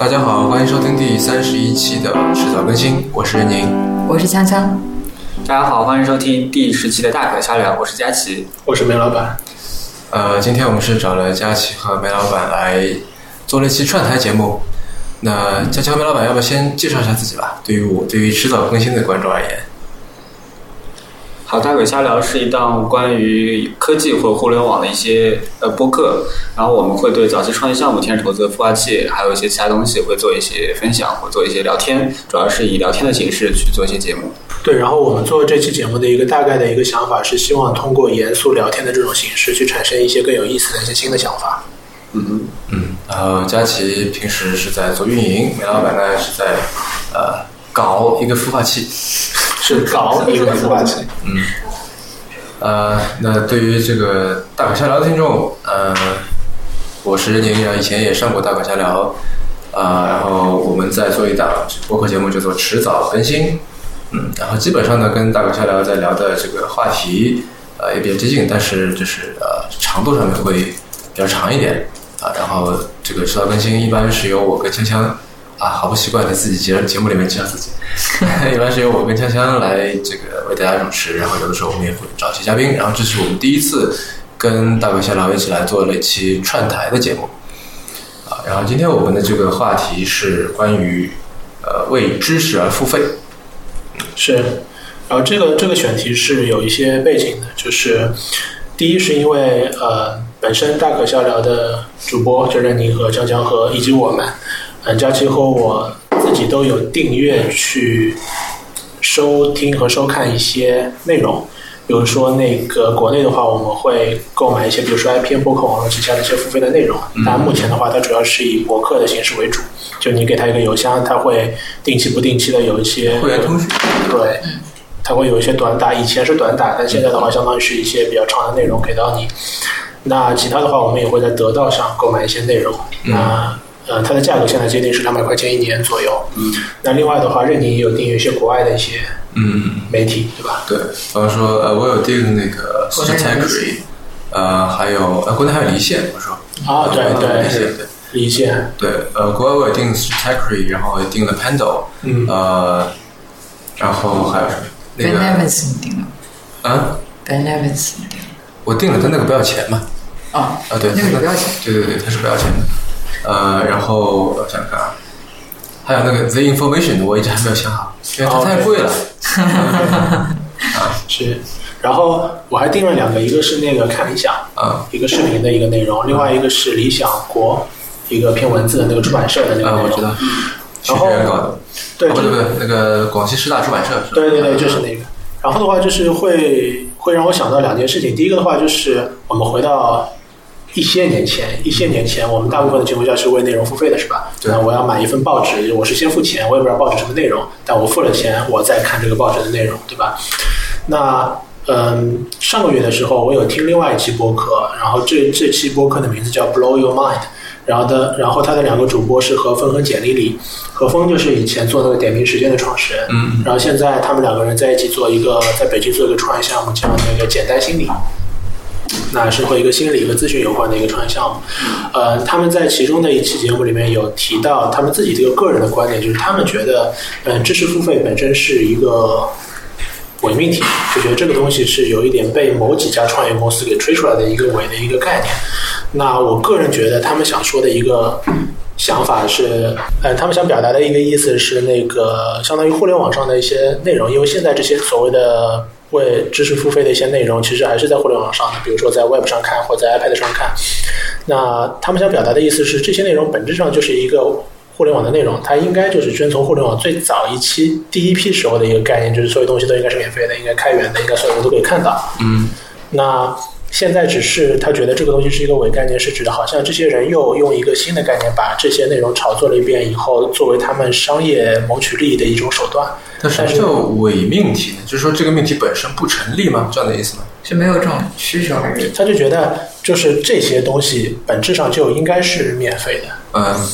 大家好，欢迎收听第三十一期的迟早更新，我是任宁。我是锵锵，大家好，欢迎收听第十期的大可瞎聊，我是佳琪。我是梅老板。呃，今天我们是找了佳琪和梅老板来做了一期串台节目。那佳琪和梅老板，要不要先介绍一下自己吧？对于我，对于迟早更新的观众而言，好，大鬼瞎聊是一档关于科技或互联网的一些呃播客，然后我们会对早期创业项目、天使投资、孵化器，还有一些其他东西会做一些分享，或做一些聊天，主要是以聊天的形式去做一些节目。对，然后我们做这期节目的一个大概的一个想法是，希望通过严肃聊天的这种形式，去产生一些更有意思的一些新的想法。嗯嗯，然后佳琪平时是在做运营，梅老板呢是在呃搞一个孵化器。是搞一个孵化器。嗯，呃，那对于这个大可瞎聊的听众，呃，我是任宁，然以前也上过大可瞎聊，啊、然后我们在做一档播客节目，叫做迟早更新，嗯，然后基本上呢，跟大可瞎聊在聊的这个话题，呃，也比较接近，但是就是呃，长度上面会比较长一点，啊，然后这个迟早更新一般是由我跟锵锵，啊，好不习惯在自己节节目里面介绍自己。一般是由我跟锵锵来这个为大家主持，然后有的时候我们也会找一些嘉宾，然后这是我们第一次跟大可笑聊一起来做了一期串台的节目啊。然后今天我们的这个话题是关于呃为知识而付费，是，然后这个这个选题是有一些背景的，就是第一是因为呃本身大可笑聊的主播就任宁和江江和以及我们，嗯，佳琪和我自己都有订阅去收听和收看一些内容。比如说，那个国内的话，我们会购买一些，比如说 IPN 播客网络旗下的一些付费的内容。当然，目前的话，它主要是以博客的形式为主。就你给它一个邮箱，它会定期不定期的有一些会员通讯。对，它会有一些短打，以前是短打，但现在的话，相当于是一些比较长的内容给到你。那其他的话，我们也会在得到上购买一些内容。那呃，它的价格现在接近是两百块钱一年左右。嗯。那另外的话，任宁也有订阅一些国外的一些嗯，媒体，对吧？对，比方说呃，我有订那个国内的 Stackry，呃，还有呃，国内还有离线，我说啊，对呃对离线对。离线，对，呃，国外我也订 Stackry，然后也订了 Pando，嗯呃，然后还有什么？那 Ben 个 Nevis 你订了啊，，Ben 了，我订了，但那个不要钱嘛。啊，啊，对，那个不要钱。对对对，它是不要钱的。呃，然后我想想看啊，还有那个 The Information，我一直还没有想好，因为它哦太贵了。啊是。然后我还订了两个，一个是那个看理想，啊一个视频的一个内容，另外一个是理想国一个偏文字的那个出版社的那个啊，内容。我知道，徐然后。对，哦，不对不对，那个广西师大出版社是吧？对对对，就是那个。然后的话，就是会会让我想到两件事情。第一个的话，就是我们回到一些年前，一些年前，我们大部分的情况下是为内容付费的，是吧？对那我要买一份报纸，我是先付钱，我也不知道报纸什么内容，但我付了钱，我再看这个报纸的内容，对吧？那嗯，上个月的时候，我有听另外一期播客，然后这这期播客的名字叫 Blow Your Mind，然后的，然后他的两个主播是何峰和简丽丽，何峰就是以前做那个点评时间的创始人，嗯然后现在他们两个人在一起做一个，在北京做一个创业项目，叫那个简单心理。那是和一个心理和咨询有关的一个创业项目，呃，他们在其中的一期节目里面有提到他们自己这个个人的观点，就是他们觉得，嗯、知识付费本身是一个伪命题，就觉得这个东西是有一点被某几家创业公司给吹出来的一个伪的一个概念。那我个人觉得他们想说的一个想法是，呃，他们想表达的一个意思是那个相当于互联网上的一些内容，因为现在这些所谓的为知识付费的一些内容，其实还是在互联网上的，比如说在 Web 上看或者在 iPad 上看。那他们想表达的意思是，这些内容本质上就是一个互联网的内容，它应该就是遵从互联网最早一期第一批时候的一个概念，就是所有东西都应该是免费的，应该开源的，应该所有人都可以看到。嗯那现在只是他觉得这个东西是一个伪概念，是指的好像这些人又用一个新的概念把这些内容炒作了一遍以后，作为他们商业谋取利益的一种手段。但什么叫伪命题呢？就是说这个命题本身不成立吗？这样的意思吗？是没有这种需求还是？他就觉得，就是这些东西本质上就应该是免费的。嗯，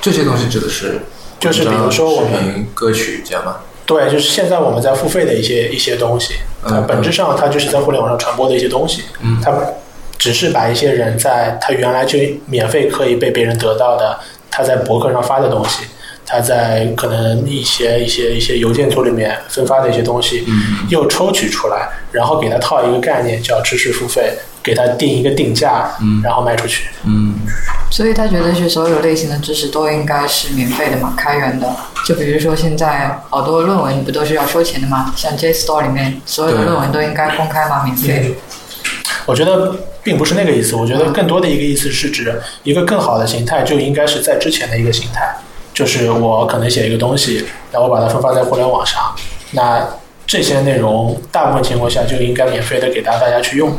这些东西指的是就是比如说我们歌曲这样吗？对，就是现在我们在付费的一些一些东西，嗯它本质上它就是在互联网上传播的一些东西，嗯。它只是把一些人在他原来就免费可以被别人得到的他在博客上发的东西，他在可能一些一些一些邮件组里面分发的一些东西，嗯又抽取出来，然后给他套一个概念叫知识付费，给他定一个定价，然后卖出去。嗯。所以他觉得是所有类型的知识都应该是免费的嘛，开源的。就比如说现在好多论文不都是要收钱的吗？像 JSTOR 里面所有的论文都应该公开吗？免费？我觉得并不是那个意思，我觉得更多的一个意思是指一个更好的形态就应该是在之前的一个形态，就是我可能写一个东西，然后我把它分发在互联网上，那这些内容大部分情况下就应该免费的给到大家去用。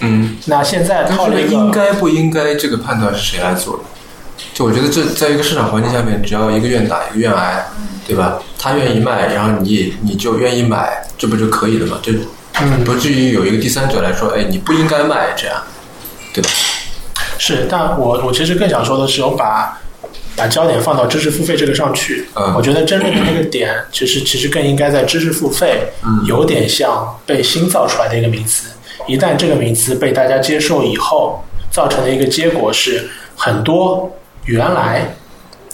嗯，那现在套了一个应该不应该这个判断是谁来做的？就我觉得这在一个市场环境下面，只要一个愿打一个愿挨，对吧？他愿意卖，然后你也你就愿意买，这不就可以了吗？就嗯不至于有一个第三者来说，哎，你不应该卖这样，对吧？是，但我我其实更想说的是，我把把焦点放到知识付费这个上去。嗯我觉得真正的那个点，其实其实更应该在知识付费，嗯有点像被新造出来的一个名词。一旦这个名词被大家接受以后，造成的一个结果是，很多原来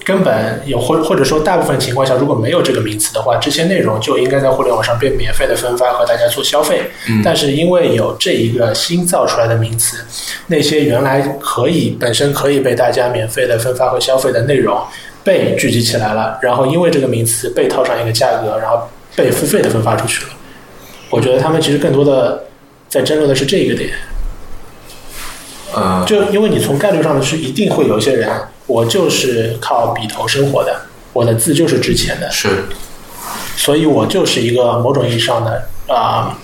根本有或或者说大部分情况下，如果没有这个名词的话，这些内容就应该在互联网上被免费的分发和大家做消费。嗯但是因为有这一个新造出来的名词，那些原来可以本身可以被大家免费的分发和消费的内容被聚集起来了，然后因为这个名词被套上一个价格，然后被付费的分发出去了。我觉得他们其实更多的在争论的是这一个点，呃，就因为你从概率上是一定会有一些人，我就是靠笔头生活的，我的字就是值钱的，是，所以我就是一个某种意义上的啊、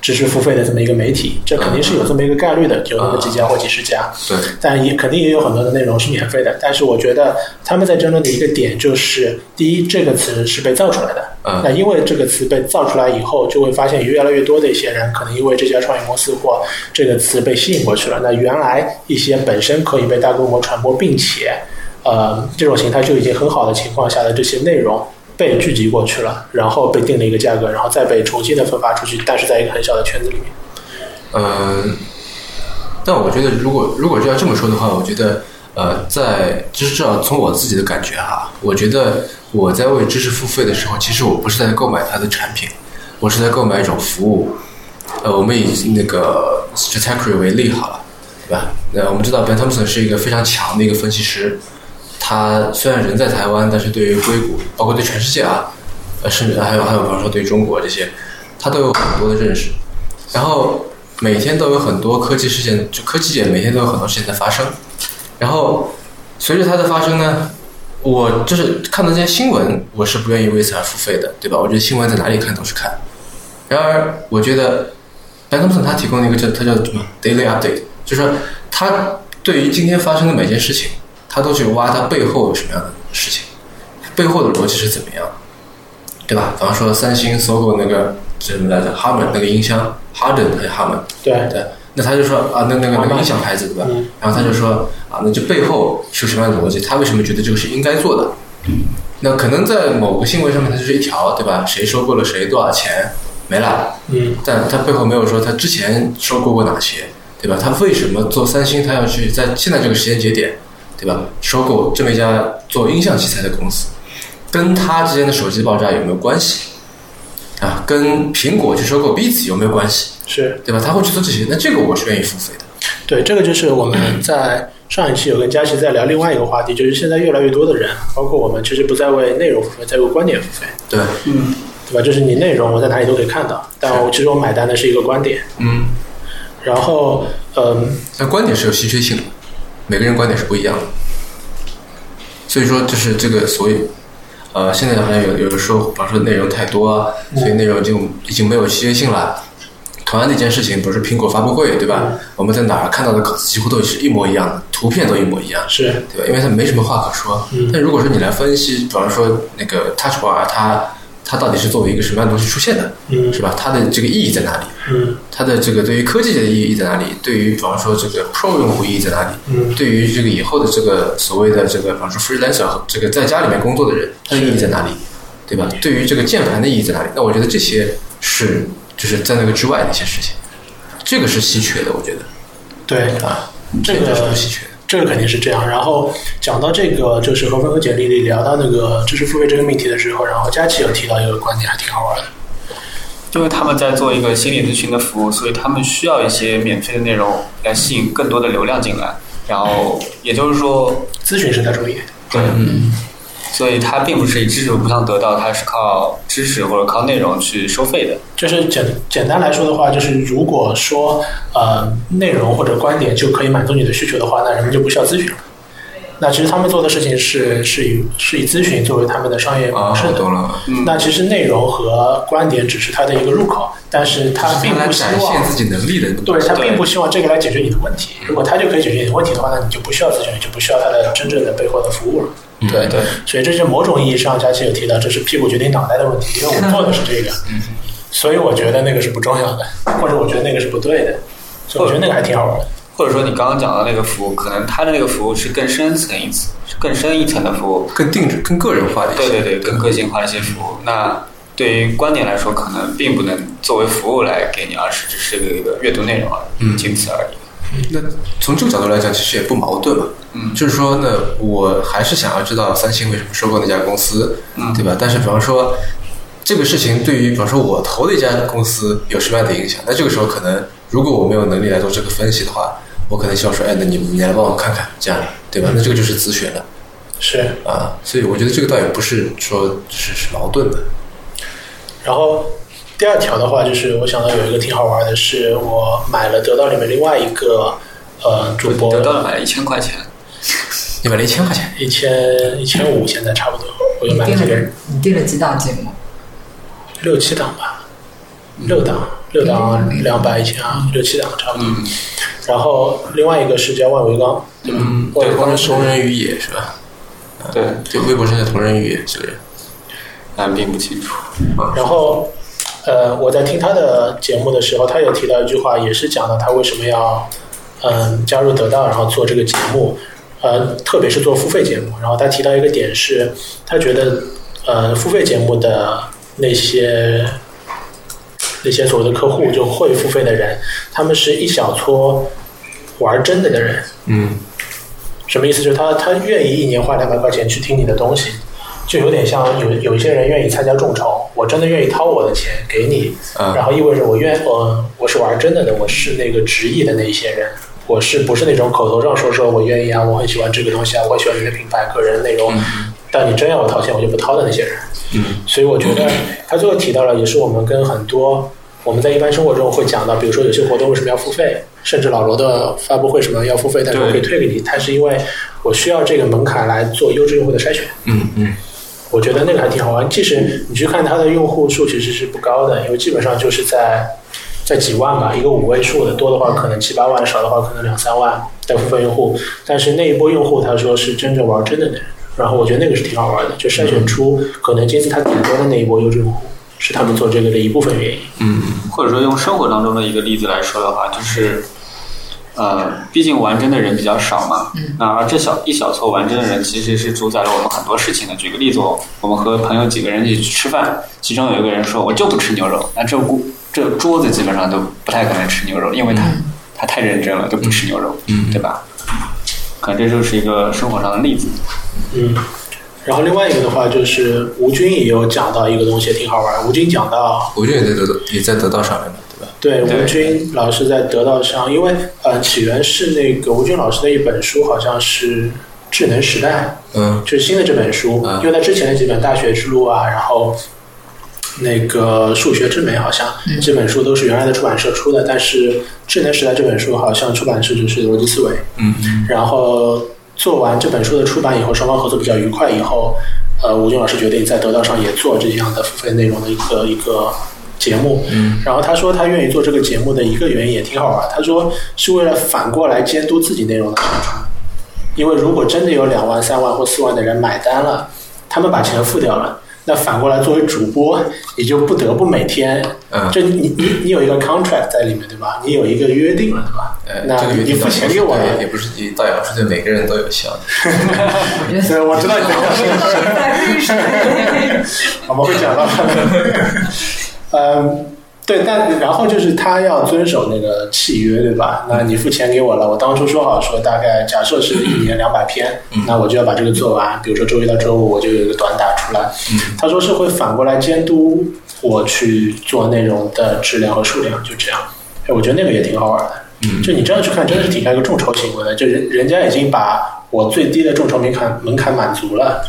知识付费的这么一个媒体，这肯定是有这么一个概率的，有那么几家或几十家。对，但也肯定也有很多的内容是免费的。但是我觉得他们在争论的一个点就是，第一，这个词是被造出来的。嗯那因为这个词被造出来以后，就会发现越来越多的一些人，可能因为这家创业公司或这个词被吸引过去了。那原来一些本身可以被大规模传播，并且呃这种形态就已经很好的情况下的这些内容。被聚集过去了，然后被定了一个价格，然后再被重新的分发出去，但是在一个很小的圈子里面。嗯，但我觉得，如果如果就要这么说的话，我觉得，呃，在就是至少从我自己的感觉哈，我觉得我在为知识付费的时候，其实我不是在购买它的产品，我是在购买一种服务。呃，我们以那个 Stratechery 为例好了，对吧？那我们知道 Ben Thompson 是一个非常强的一个分析师，他虽然人在台湾，但是对于硅谷，包括对全世界啊，呃，甚至还有还有比方说对中国这些，他都有很多的认识。然后每天都有很多科技事件，就科技界每天都有很多事情在发生。然后随着它的发生呢，我就是看到这些新闻，我是不愿意为此而付费的，对吧？我觉得新闻在哪里看都是看。然而，我觉得 Ben Thompson 他提供了一个叫他叫什么 daily update，就是说他对于今天发生的每件事情，他都去挖他背后有什么样的事情，背后的逻辑是怎么样，对吧？比方说三星搜购那个什么来着，Harman 那个音箱，Harden 还是 Harman，对，对，那他就说啊，那那个那个音响牌子对吧？嗯然后他就说啊，那就背后是什么样的逻辑？他为什么觉得这个是应该做的？那可能在某个新闻上面，它就是一条，对吧？谁收购了谁，多少钱，没了。嗯，但他背后没有说他之前收购过哪些，对吧？他为什么做三星，他要去在现在这个时间节点，对吧？收购这么一家做音像器材的公司，跟他之间的手机爆炸有没有关系？啊，跟苹果去收购 Beats 有没有关系？是对吧？他会去做这些，那这个我是愿意付费的。对，这个就是我们在上一期有跟佳琪在聊另外一个话题，就是现在越来越多的人，包括我们，其实不再为内容付费，在为观点付费，对，嗯，对吧？就是你内容我在哪里都可以看到，但我其实我买单的是一个观点。嗯，然后，嗯，那观点是有稀缺性的，每个人观点是不一样的。所以说，就是这个，所以，呃，现在好像有有人说，比方说内容太多啊，所以内容就已经没有稀缺性了。同样的一件事情，比如说苹果发布会，对吧？我们在哪儿看到的稿子几乎都是一模一样的，图片都一模一样，是对吧？因为它没什么话可说。嗯但如果说你来分析，比方说那个 Touch Bar，它它到底是作为一个什么样的东西出现的，嗯是吧？它的这个意义在哪里？嗯它的这个对于科技界的意义在哪里？对于比方说这个 Pro 用户意义在哪里？嗯对于这个以后的这个所谓的这个，比方说 freelancer 这个在家里面工作的人，它的意义在哪里？对吧？对于这个键盘的意义在哪里？那我觉得这些是就是在那个之外的一些事情，这个是稀缺的，我觉得对，啊，这个是不稀缺的。这个肯定是这样。然后讲到这个，就是何峰和简历里聊到那个知识付费这个命题的时候，然后佳琪有提到一个观点，还挺好玩的。因为他们在做一个心理咨询的服务，所以他们需要一些免费的内容来吸引更多的流量进来。然后也就是说，咨询是在主业，对，嗯所以它并不是以知识不上得到，它是靠知识或者靠内容去收费的。就是简简单来说的话，就是如果说呃内容或者观点就可以满足你的需求的话，那人们就不需要咨询了。那其实他们做的事情是是以是以咨询作为他们的商业啊模式，的。懂了。嗯那其实内容和观点只是它的一个入口，但是它并不希望展现自己能力的。对他并不希望这个来解决你的问题。如果他就可以解决你的问题的话，那你就不需要咨询，就不需要他的真正的背后的服务了。对对，所以这是某种意义上，佳琪有提到，这是屁股决定脑袋的问题，因为我做的是这个，所以我觉得那个是不重要的，或者我觉得那个是不对的，所以我觉得那个还挺好玩的。或者说你刚刚讲的那个服务，可能他的那个服务是更深层一层、更深一层的服务，更定制、更个人化的一些。对对对，更个性化的一些服务。那对于观点来说，可能并不能作为服务来给你，而是只是一个一个阅读内容而已，嗯仅此而已。那从这个角度来讲，其实也不矛盾嘛。嗯就是说呢，我还是想要知道三星为什么收购那家公司，嗯对吧？但是比方说，这个事情对于比方说我投的一家公司有什么样的影响？那这个时候可能，如果我没有能力来做这个分析的话，我可能希望说，哎，那你你来帮我看看，这样对吧？那这个就是咨询了是，啊。所以我觉得这个倒也不是说是是矛盾的。然后第二条的话，就是我想到有一个挺好玩的是，我买了得到里面另外一个呃主播得到了买了一千块钱，你买了一千块钱，一千一千五，现在差不多，我就买了这个你订了几档节目？六七档吧，六档，六档两百一千啊，六七档差不多。嗯，然后另外一个是叫万维钢，对吧？嗯，万维钢是同人于野是吧？对，就微博上叫同人于野这个人。但并不清楚。然后，呃，我在听他的节目的时候，他有提到一句话，也是讲了他为什么要嗯加入得到，然后做这个节目，呃，特别是做付费节目。然后他提到一个点是，他觉得呃付费节目的那些那些所谓的客户，就会付费的人，他们是一小撮玩真的的人。嗯什么意思？就是他他愿意一年花两百块钱去听你的东西，就有点像有有一些人愿意参加众筹，我真的愿意掏我的钱给你，啊然后意味着我愿我我是玩真的的，我是那个执意的那一些人，我是不是那种口头上说说我愿意啊，我很喜欢这个东西啊，我喜欢你的品牌个人内容，但你真要我掏钱，我就不掏的那些人。嗯。所以我觉得他最后提到了，也是我们跟很多我们在一般生活中会讲到，比如说有些活动为什么要付费，甚至老罗的发布会什么要付费，但是我可以退给你，它是因为我需要这个门槛来做优质用户的筛选。嗯嗯我觉得那个还挺好玩。即使你去看它的用户数，其实是不高的，因为基本上就是在在几万吧，一个五位数的，多的话可能七八万，少的话可能两三万的付费用户。但是那一波用户，他说是真正玩真的的人，然后我觉得那个是挺好玩的，就筛选出可能金字塔顶端的那一波优质用户，是他们做这个的一部分原因。嗯或者说用生活当中的一个例子来说的话，就是，呃，毕竟玩真的人比较少嘛，嗯那而这小一小撮玩真的人其实是主宰了我们很多事情的。举个例子，我我们和朋友几个人一起去吃饭，其中有一个人说我就不吃牛肉，那这锅这桌子基本上都不太可能吃牛肉，因为他、他太认真了，就不吃牛肉，嗯对吧？可能这就是一个生活上的例子。嗯，然后另外一个的话就是吴军也有讲到一个东西，挺好玩。吴军讲到吴军也在得到也在得到上面嘛，对吴军老师在得到上，因为呃，起源是那个吴军老师的一本书，好像是《智能时代嗯》，就是新的这本书。嗯因为他之前的几本《大学之路》啊，然后那个《数学之美》，好像嗯这本书都是原来的出版社出的，但是《智能时代》这本书好像出版社就是逻辑思维。嗯然后做完这本书的出版以后，双方合作比较愉快以后，呃，吴军老师决定在得到上也做这样的付费内容的一个一个节目。嗯然后他说他愿意做这个节目的一个原因也挺好玩，他说是为了反过来监督自己内容的产出，因为如果真的有两万、三万或四万的人买单了，他们把钱付掉了。那反过来，作为主播，你就不得不每天，嗯，就你你你有一个 contract 在里面，对吧？你有一个约定了，对吧？呃，那这个你付钱给我了，也不是你倒也不是对每个人都有效 的。我知道你在讲什么。我们会讲到。嗯，对，但然后就是他要遵守那个契约，对吧？那你付钱给我了，我当初说好说大概假设是一年两百篇，那我就要把这个做完。比如说周一到周五我就有一个短打出来。他说是会反过来监督我去做内容的质量和数量，就这样。哎，我觉得那个也挺好玩的。嗯就你这样去看，真的是挺像一个众筹行为的。就人人家已经把我最低的众筹门槛门槛满足了，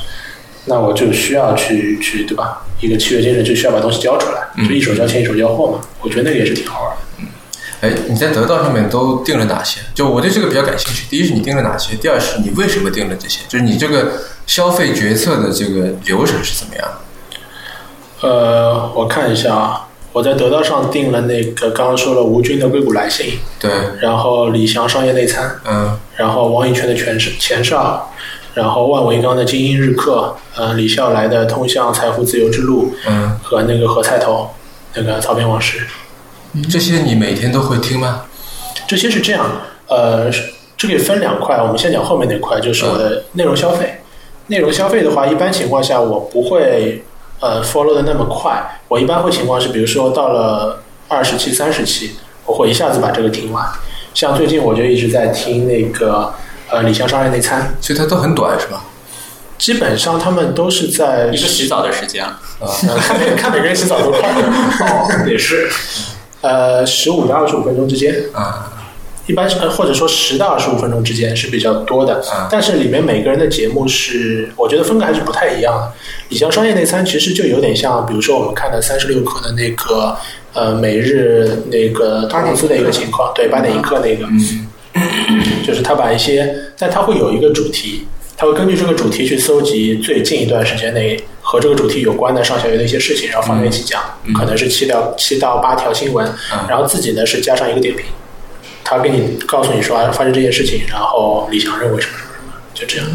那我就需要去去对吧？一个契约精神就需要把东西交出来，嗯就一手交钱一手交货嘛。我觉得那个也是挺好玩的。嗯哎，你在得到上面都定了哪些？就我对这个比较感兴趣。第一是你定了哪些，第二是你为什么定了这些？就是你这个消费决策的这个流程是怎么样的？呃，我看一下啊，我在得到上定了那个刚刚说了吴军的《硅谷来信对，》，然后李翔商业内参，嗯然后王以圈的全是前哨，然后万维钢的精英日课，呃，李笑来的通向财富自由之路嗯，和那个何菜头那个草编往事，这些你每天都会听吗？这些是这样，呃，这个分两块，我们先讲后面那块，就是我的内容消费。内容消费的话，一般情况下我不会呃 follow 的那么快，我一般会情况是，比如说到了二十期、三十期，我会一下子把这个听完。像最近我就一直在听那个呃李湘商业内参，所以它都很短是吧？基本上他们都是在一个洗澡的时间，啊看每看每个人洗澡多快，哦也是呃十五到二十五分钟之间。啊，一般是呃或者说十到二十五分钟之间是比较多的嗯，但是里面每个人的节目是，我觉得风格还是不太一样的。李湘商业内参其实就有点像，比如说我们看的三十六氪的那个呃每日那个投公司的一个情况，对八点一刻那个，嗯就是他把一些，但他会有一个主题，他会根据这个主题去搜集最近一段时间内和这个主题有关的上下游的一些事情，然后放在一起讲，嗯可能是七到七到八条新闻，嗯然后自己呢是加上一个点评，他给你告诉你说啊发生这件事情，然后李想认为什么什么什么，就这样。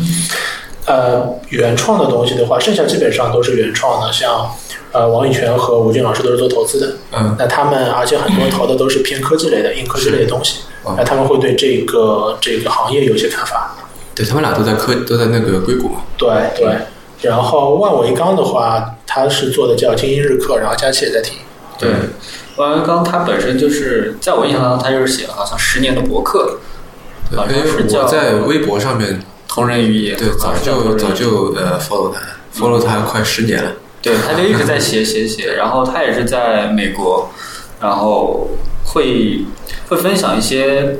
呃，原创的东西的话，剩下基本上都是原创的，像呃王以泉和吴军老师都是做投资的，嗯那他们而且很多投的都是偏科技类的、硬科技类的东西，嗯那他们会对这个这个行业有一些看法。对他们俩都在科都在那个硅谷嘛。对对，然后万维钢的话，他是做的叫精英日课，然后佳琪也在听。对。万维钢他本身就是在我印象当中，他就是写了好像十年的博客，对，因为是我在微博上面，同人语言，对，早就早就呃 follow 他，follow 他快十年了。对，他就一直在写写写，然后他也是在美国，然后会会分享一些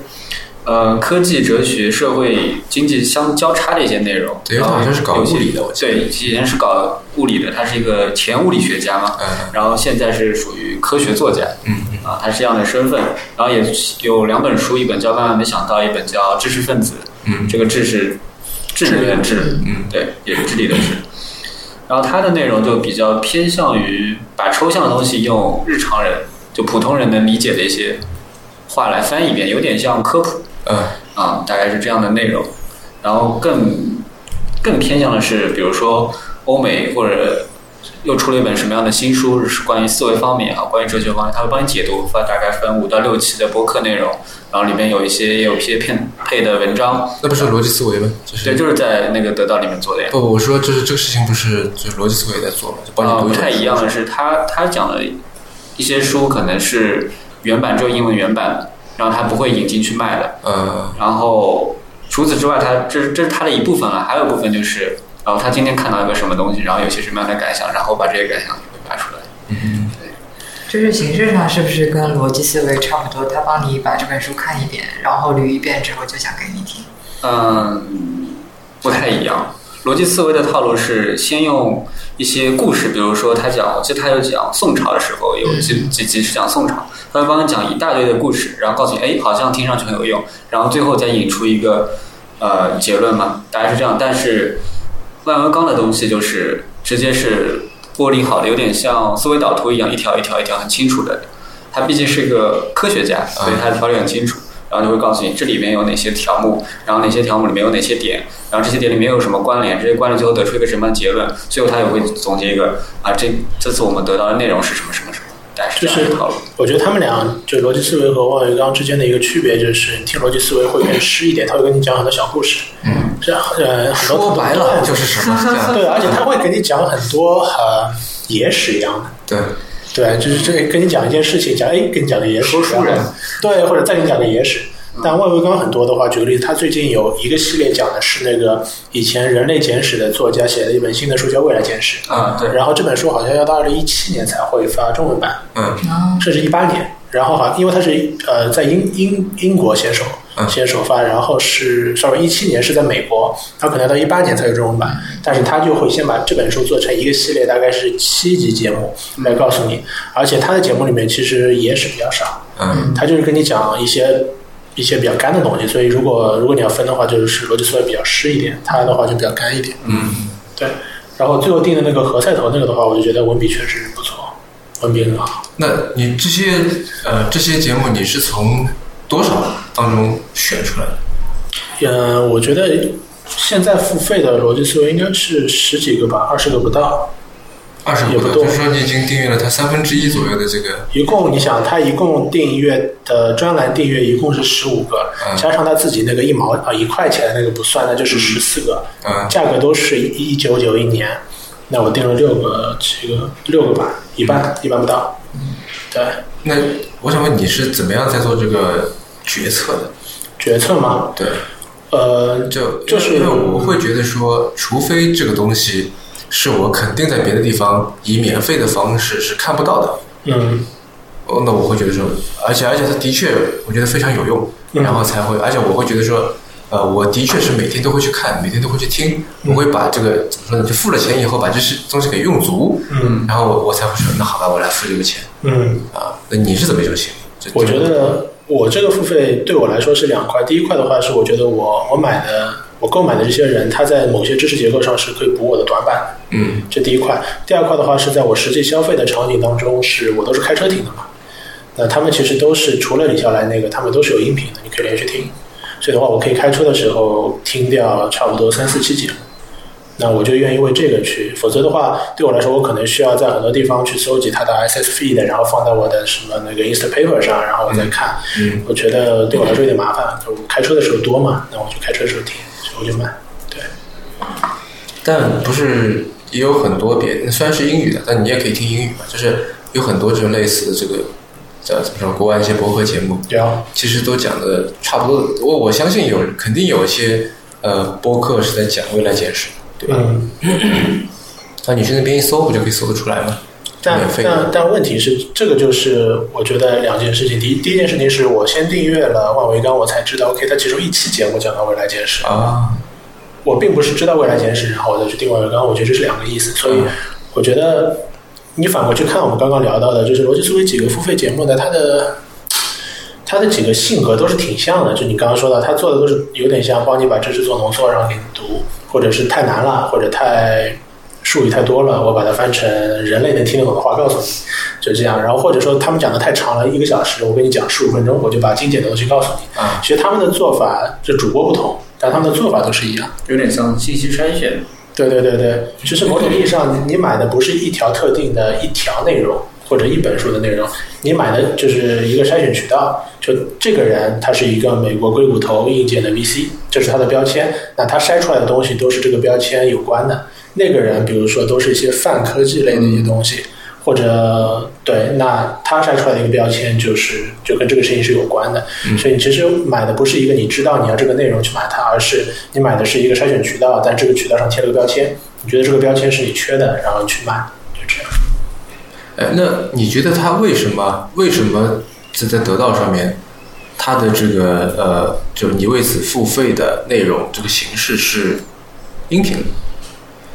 呃科技、哲学、社会、经济相交叉的一些内容。对他好像是搞物理的我记得对，以前是搞物理的，他是一个前物理学家嘛，嗯然后现在是属于科学作家。嗯啊，他是这样的身份，然后也有两本书，一本叫《万万没想到》，一本叫《知识分子》。嗯这个知是智能的智，嗯对，也是智力的智。然后它的内容就比较偏向于把抽象的东西用日常人就普通人能理解的一些话来翻译一遍，有点像科普嗯啊，大概是这样的内容。然后更更偏向的是，比如说欧美或者又出了一本什么样的新书，是关于思维方面啊，关于哲学方面，他会帮你解读，发大概分五到六期的播客内容，然后里面有一些也有一些片配的文章，那不是逻辑思维吗？就是对，就是在那个得到里面做的呀。不，我说就是这个事情不是就是逻辑思维在做嘛，就帮啊，你读不太一样的是，他他讲的一些书可能是原版只有英文原版，然后他不会引进去卖的。呃然后除此之外，他这这是他的一部分了，还有一部分就是，然后他今天看到一个什么东西，然后有些什么样的感想，然后把这些感想会发出来。嗯就是形式上是不是跟逻辑思维差不多？他帮你把这本书看一遍，然后捋一遍之后就讲给你听。嗯，不太一样。逻辑思维的套路是先用一些故事，比如说他讲，我记得他有讲宋朝的时候有几几集是讲宋朝，他会帮你讲一大堆的故事，然后告诉你，哎，好像听上去很有用，然后最后再引出一个呃结论嘛，大概是这样。但是万维钢的东西就是直接是过滤好的，有点像思维导图一样，一条一条一条很清楚的。他毕竟是一个科学家，所以他的条理很清楚。然后就会告诉你这里面有哪些条目，然后哪些条目里面有哪些点，然后这些点里面有什么关联，这些关联最后得出一个什么样的结论，最后他也会总结一个啊，这这次我们得到的内容是什么什么什么，概是这样一个套路。我觉得他们俩就逻辑思维和万维刚之间的一个区别就是，你听逻辑思维会更湿一点，他会跟你讲很多小故事，嗯，这样呃很多说白了就是什么。对，而且他会给你讲很多呃野史一样的。对，对，就是这跟你讲一件事情，讲哎，跟你讲个野史，说书人对，或者再给你讲个野史。但万维刚很多的话，举个例子，他最近有一个系列讲的是那个以前《人类简史》的作家写的一本新的书叫《未来简史》，啊，对，然后这本书好像要到二零一七年才会发中文版，嗯。啊，甚至一八年。然后好像，因为它是呃在英英英国先首嗯。先首发，然后是稍微一七年是在美国，它可能要到一八年才有中文版，但是他就会先把这本书做成一个系列，大概是七集节目来告诉你，而且他的节目里面其实野史比较少，嗯。他就是跟你讲一些一些比较干的东西，所以如果如果你要分的话，就是逻辑思维比较湿一点，它的话就比较干一点。嗯，对，然后最后定的那个何菜头那个的话，我就觉得文笔确实不错，文笔很好。那你这些呃这些节目你是从多少当中选出来的？嗯，我觉得现在付费的逻辑思维应该是十几个吧，二十个不到。二十个，也不多就是说你已经订阅了它三分之一左右的这个，一共你想，它一共订阅的专栏订阅一共是十五个，嗯。加上他自己那个一毛啊一块钱的那个不算，那就是十四个，嗯。价格都是一九九一年。那我订了六个、七个、六个吧，一半一半不到。对，那我想问你是怎么样在做这个决策的？决策吗，对，呃，就就是因为我会觉得说，除非这个东西是我肯定在别的地方以免费的方式是看不到的，嗯。哦，那我会觉得说，而且而且它的确我觉得非常有用，嗯。然后才会，而且我会觉得说，呃，我的确是每天都会去看，每天都会去听，嗯。我会把这个怎么说呢，就付了钱以后把这些东西给用足，嗯。然后我才会说，那好吧，我来付这个钱嗯，啊。那你是怎么一种心理？我觉得我这个付费对我来说是两块，第一块的话是我觉得我我买的我购买的这些人，他在某些知识结构上是可以补我的短板。嗯这第一块，第二块的话是在我实际消费的场景当中，是我都是开车听的嘛。那他们其实都是除了李笑来那个，他们都是有音频的，你可以连续听。所以的话，我可以开车的时候听掉差不多三四期节目。那我就愿意为这个去，否则的话，对我来说，我可能需要在很多地方去搜集它的 SS feed，然后放在我的什么那个 Instapaper 上，然后我再看。嗯我觉得对我来说有点麻烦。就我开车的时候多嘛，那我就开车的时候听，我就买。对，但不是也有很多别，虽然是英语的，但你也可以听英语嘛。就是有很多这种类似的这个叫怎么说，国外一些博客节目，对啊，其实都讲的差不多。我我相信有肯定有一些呃播客是在讲未来简史，对吧？嗯。那你去那边一搜，不就可以搜得出来吗？但但但问题是，这个就是我觉得两件事情。第一第一件事情是我先订阅了万维钢，我才知道，OK，它其中一期节目讲到未来简史。啊，我并不是知道未来简史，然后我再去订万维钢，我觉得这是两个意思。所以嗯我觉得你反过去看我们刚刚聊到的，就是逻辑思维几个付费节目呢，它的它的几个性格都是挺像的。就你刚刚说到，他做的都是有点像帮你把知识做浓缩，然后给你读，或者是太难了，或者太术语太多了，我把它翻成人类能听得懂的话告诉你，就这样。然后或者说他们讲的太长了，一个小时，我跟你讲十五分钟，我就把精简的东西告诉你。啊其实他们的做法，就主播不同，但他们的做法都是一样。有点像信息筛选。对对对对，其实某种意义上，你买的不是一条特定的一条内容或者一本书的内容，你买的就是一个筛选渠道。就这个人，他是一个美国硅谷头硬件的 VC，这是他的标签。那他筛出来的东西都是这个标签有关的。那个人，比如说都是一些泛科技类的一些东西，或者对，那他筛出来的一个标签就是就跟这个事情是有关的。所以你其实买的不是一个你知道你要这个内容去买它，而是你买的是一个筛选渠道，但这个渠道上贴了个标签，你觉得这个标签是你缺的，然后你去买，就这样。哎，那你觉得他为什么为什么在在得到上面，他的这个呃，就是你为此付费的内容这个形式是音频？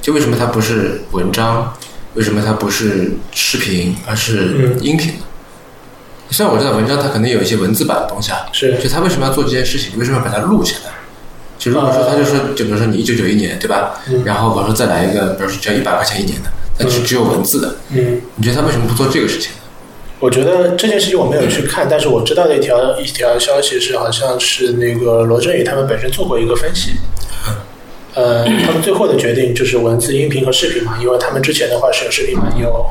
就为什么它不是文章？为什么它不是视频，而是嗯音频呢？虽然我知道文章它可能有一些文字版的东西啊，是就他为什么要做这件事情？为什么要把它录下来？就如果说他就说，就比如说你一九九一年对吧？嗯然后比如说再来一个，比如说只要一百块钱一年的，那只嗯只有文字的，嗯，你觉得他为什么不做这个事情呢？我觉得这件事情我没有去看，但是我知道的一条一条消息是，好像是那个罗振宇他们本身做过一个分析。呃，他们最后的决定就是文字、音频和视频嘛，因为他们之前的话是有视频版，有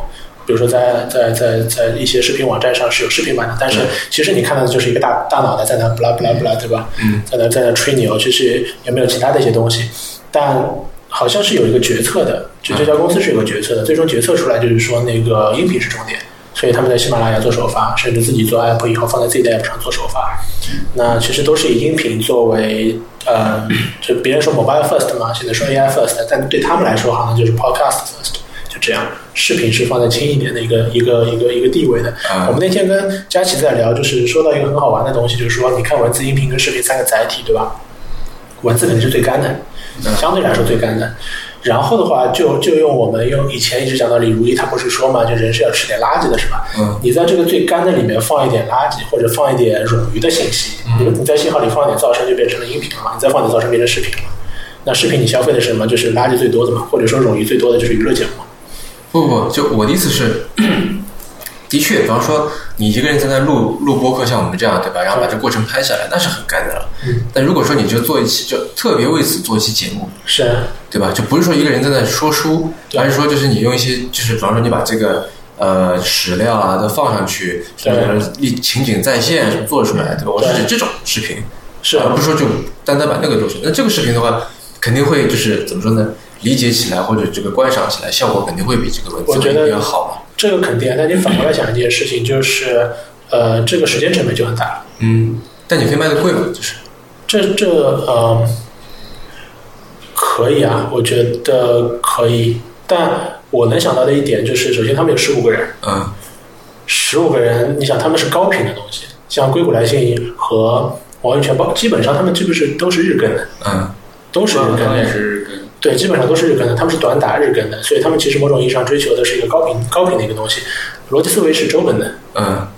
比如说在在在在一些视频网站上是有视频版的，但是其实你看到的就是一个大大脑袋在那不拉不拉不拉，对吧？嗯，在那在那吹牛，其实也没有其他的一些东西，但好像是有一个决策的，就这家公司是有个决策的，最终决策出来就是说那个音频是重点。所以他们在喜马拉雅做首发，甚至自己做 app 以后放在自己的 app 上做首发。那其实都是以音频作为呃，就别人说 mobile first 嘛，现在说 AI first，但对他们来说好像就是 podcast first，就这样，视频是放在轻一点的一个一个一个一个地位的。啊我们那天跟佳琪在聊，就是说到一个很好玩的东西，就是说你看文字、音频跟视频三个载体，对吧？文字肯定是最干的，相对来说最干的。然后的话，就就用我们用以前一直讲到李如一，他不是说嘛，就人是要吃点垃圾的，是吧？嗯你在这个最干的里面放一点垃圾，或者放一点冗余的信息，你你在信号里放一点噪声，就变成了音频了嘛？你再放点噪声，变成视频了。那视频你消费的是什么？就是垃圾最多的嘛，或者说冗余最多的就是娱乐节目不不，就我的意思是，的确，比方说你一个人在那录录播客，像我们这样，对吧？然后把这过程拍下来，那是很干的了。嗯。但如果说你就做一期，就特别为此做一期节目，是啊，对吧？就不是说一个人在那说书，而是说就是你用一些，就是比方说你把这个呃史料啊都放上去，对什么一情景再现做出来，对吧？我是指这种视频，是啊而不是说就单单把那个做出来。那这个视频的话，肯定会就是怎么说呢？理解起来或者这个观赏起来效果肯定会比这个文字要好嘛。这个肯定。但你反过来想一件事情，就是呃，这个时间成本就很大了。嗯，但你可以卖的贵嘛，就是这这呃，可以啊，我觉得可以。但我能想到的一点就是，首先他们有十五个人，嗯十五个人，你想他们是高频的东西，像硅谷来信和王一泉，包基本上他们这个是都是日更的，嗯都是日更的。是跟对，基本上都是日更的，他们是短打日更的，所以他们其实某种意义上追求的是一个高频高频的一个东西。逻辑思维是周更的，嗯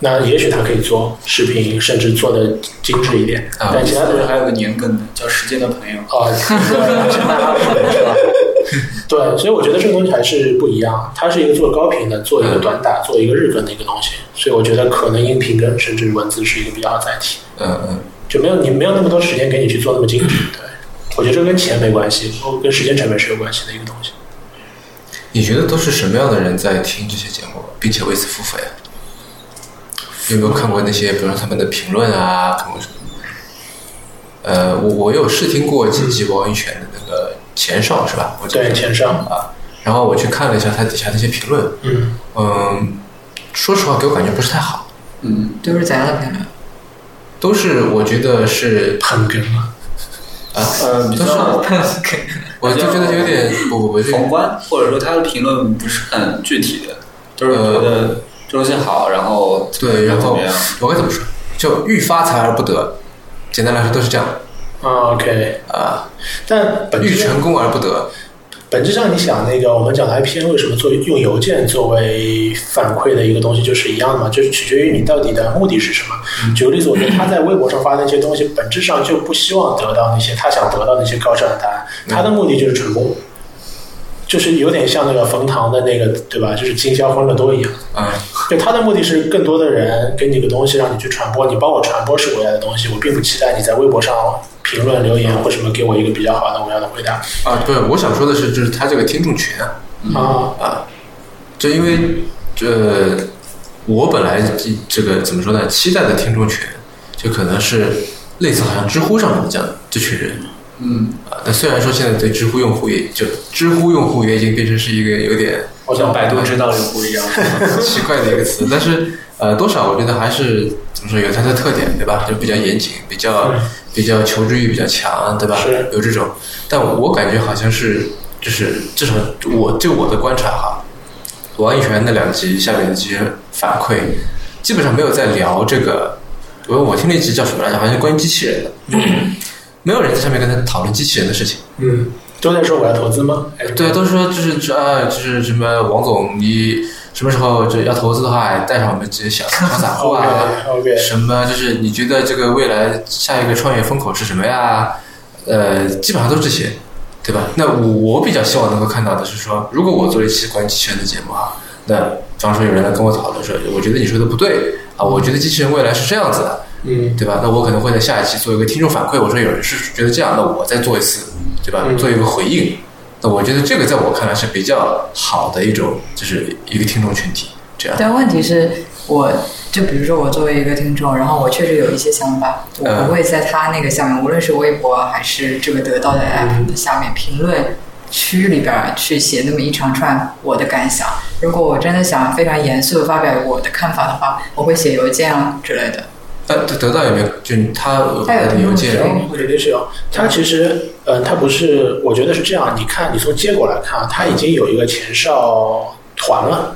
那也许他可以做视频，甚至做的精致一点，啊但其他同学还有个年更的叫时间的朋友，啊，对，是吧？对，所以我觉得这个东西还是不一样，它是一个做高频的，做一个短打，做一个日更的一个东西，所以我觉得可能音频跟甚至文字是一个比较好的载体，嗯嗯，就没有你没有那么多时间给你去做那么精致。对，我觉得这跟钱没关系，跟时间成本是有关系的一个东西。你觉得都是什么样的人在听这些节目，并且为此付费啊？有没有看过那些，比如说他们的评论啊，看过什么？呃，我我有试听过几集王一泉的那个前哨是吧？我对，前哨，啊，然后我去看了一下他底下那些评论，嗯，嗯，说实话给我感觉不是太好，嗯，都是怎样的？评论？都是我觉得是捧哏嘛，啊，呃，都是。较 我就觉得有点不不不，宏观，或者说他的评论不是很具体的，都是觉得这东西好，然后对，然后？我该怎么说？就欲发财而不得，简单来说都是这样。啊，OK，啊，但本欲成功而不得，本质上，你想那个我们讲的 IPN 为什么做用邮件作为反馈的一个东西，就是一样的嘛，就是取决于你到底的目的是什么。举个例子，我觉得他在微博上发的那些东西，本质上就不希望得到那些他想得到那些高质量的答案，他的目的就是成功，就是有点像那个冯唐的那个对吧？就是经销欢乐多一样。嗯对他的目的是更多的人给你个东西让你去传播，你帮我传播是我要的东西，我并不期待你在微博上评论留言或什么给我一个比较好的我要的回答啊，对，我想说的是，就是他这个听众群啊，啊。啊，就因为这我本来这这个怎么说呢，期待的听众群，就可能是类似好像知乎上面这样这群人嗯，啊。但虽然说现在对知乎用户也就知乎用户也已经变成是一个有点好像百度知道用户一样。奇怪的一个词，但是呃，多少我觉得还是怎么说有它的特点，对吧？就比较严谨，比较比较求知欲比较强，对吧？有这种，但我我感觉好像是就是至少我就我的观察哈，王一泉那两集下面的这些反馈，基本上没有在聊这个。我我听那集叫什么来着？好像是关于机器人的，没有人在上面跟他讨论机器人的事情。嗯，都在说我要投资吗？对，都说就是啊，就是什么王总，你什么时候就要投资的话，带上我们这些小小散户啊 什么就是你觉得这个未来下一个创业风口是什么呀？呃，基本上都是这些，对吧？那我我比较希望能够看到的是说，如果我做一期关于机器人的节目啊，那比方说有人来跟我讨论说，我觉得你说的不对啊，我觉得机器人未来是这样子的，嗯对吧？那我可能会在下一期做一个听众反馈，我说有人是觉得这样，那我再做一次，对吧？嗯做一个回应。那我觉得这个在我看来是比较好的一种，就是一个听众群体这样。但问题是，我就比如说我作为一个听众，然后我确实有一些想法，我嗯不会在他那个下面，无论是微博还是这个得到的 app 的下面评论区里边去写那么一长串我的感想。如果我真的想非常严肃的发表我的看法的话，我会写邮件啊之类的。呃，得得到有没有？就他他有的邮件有我觉得是有。他其实，嗯，他不是，我觉得是这样。你看，你从结果来看，他已经有一个前哨团了，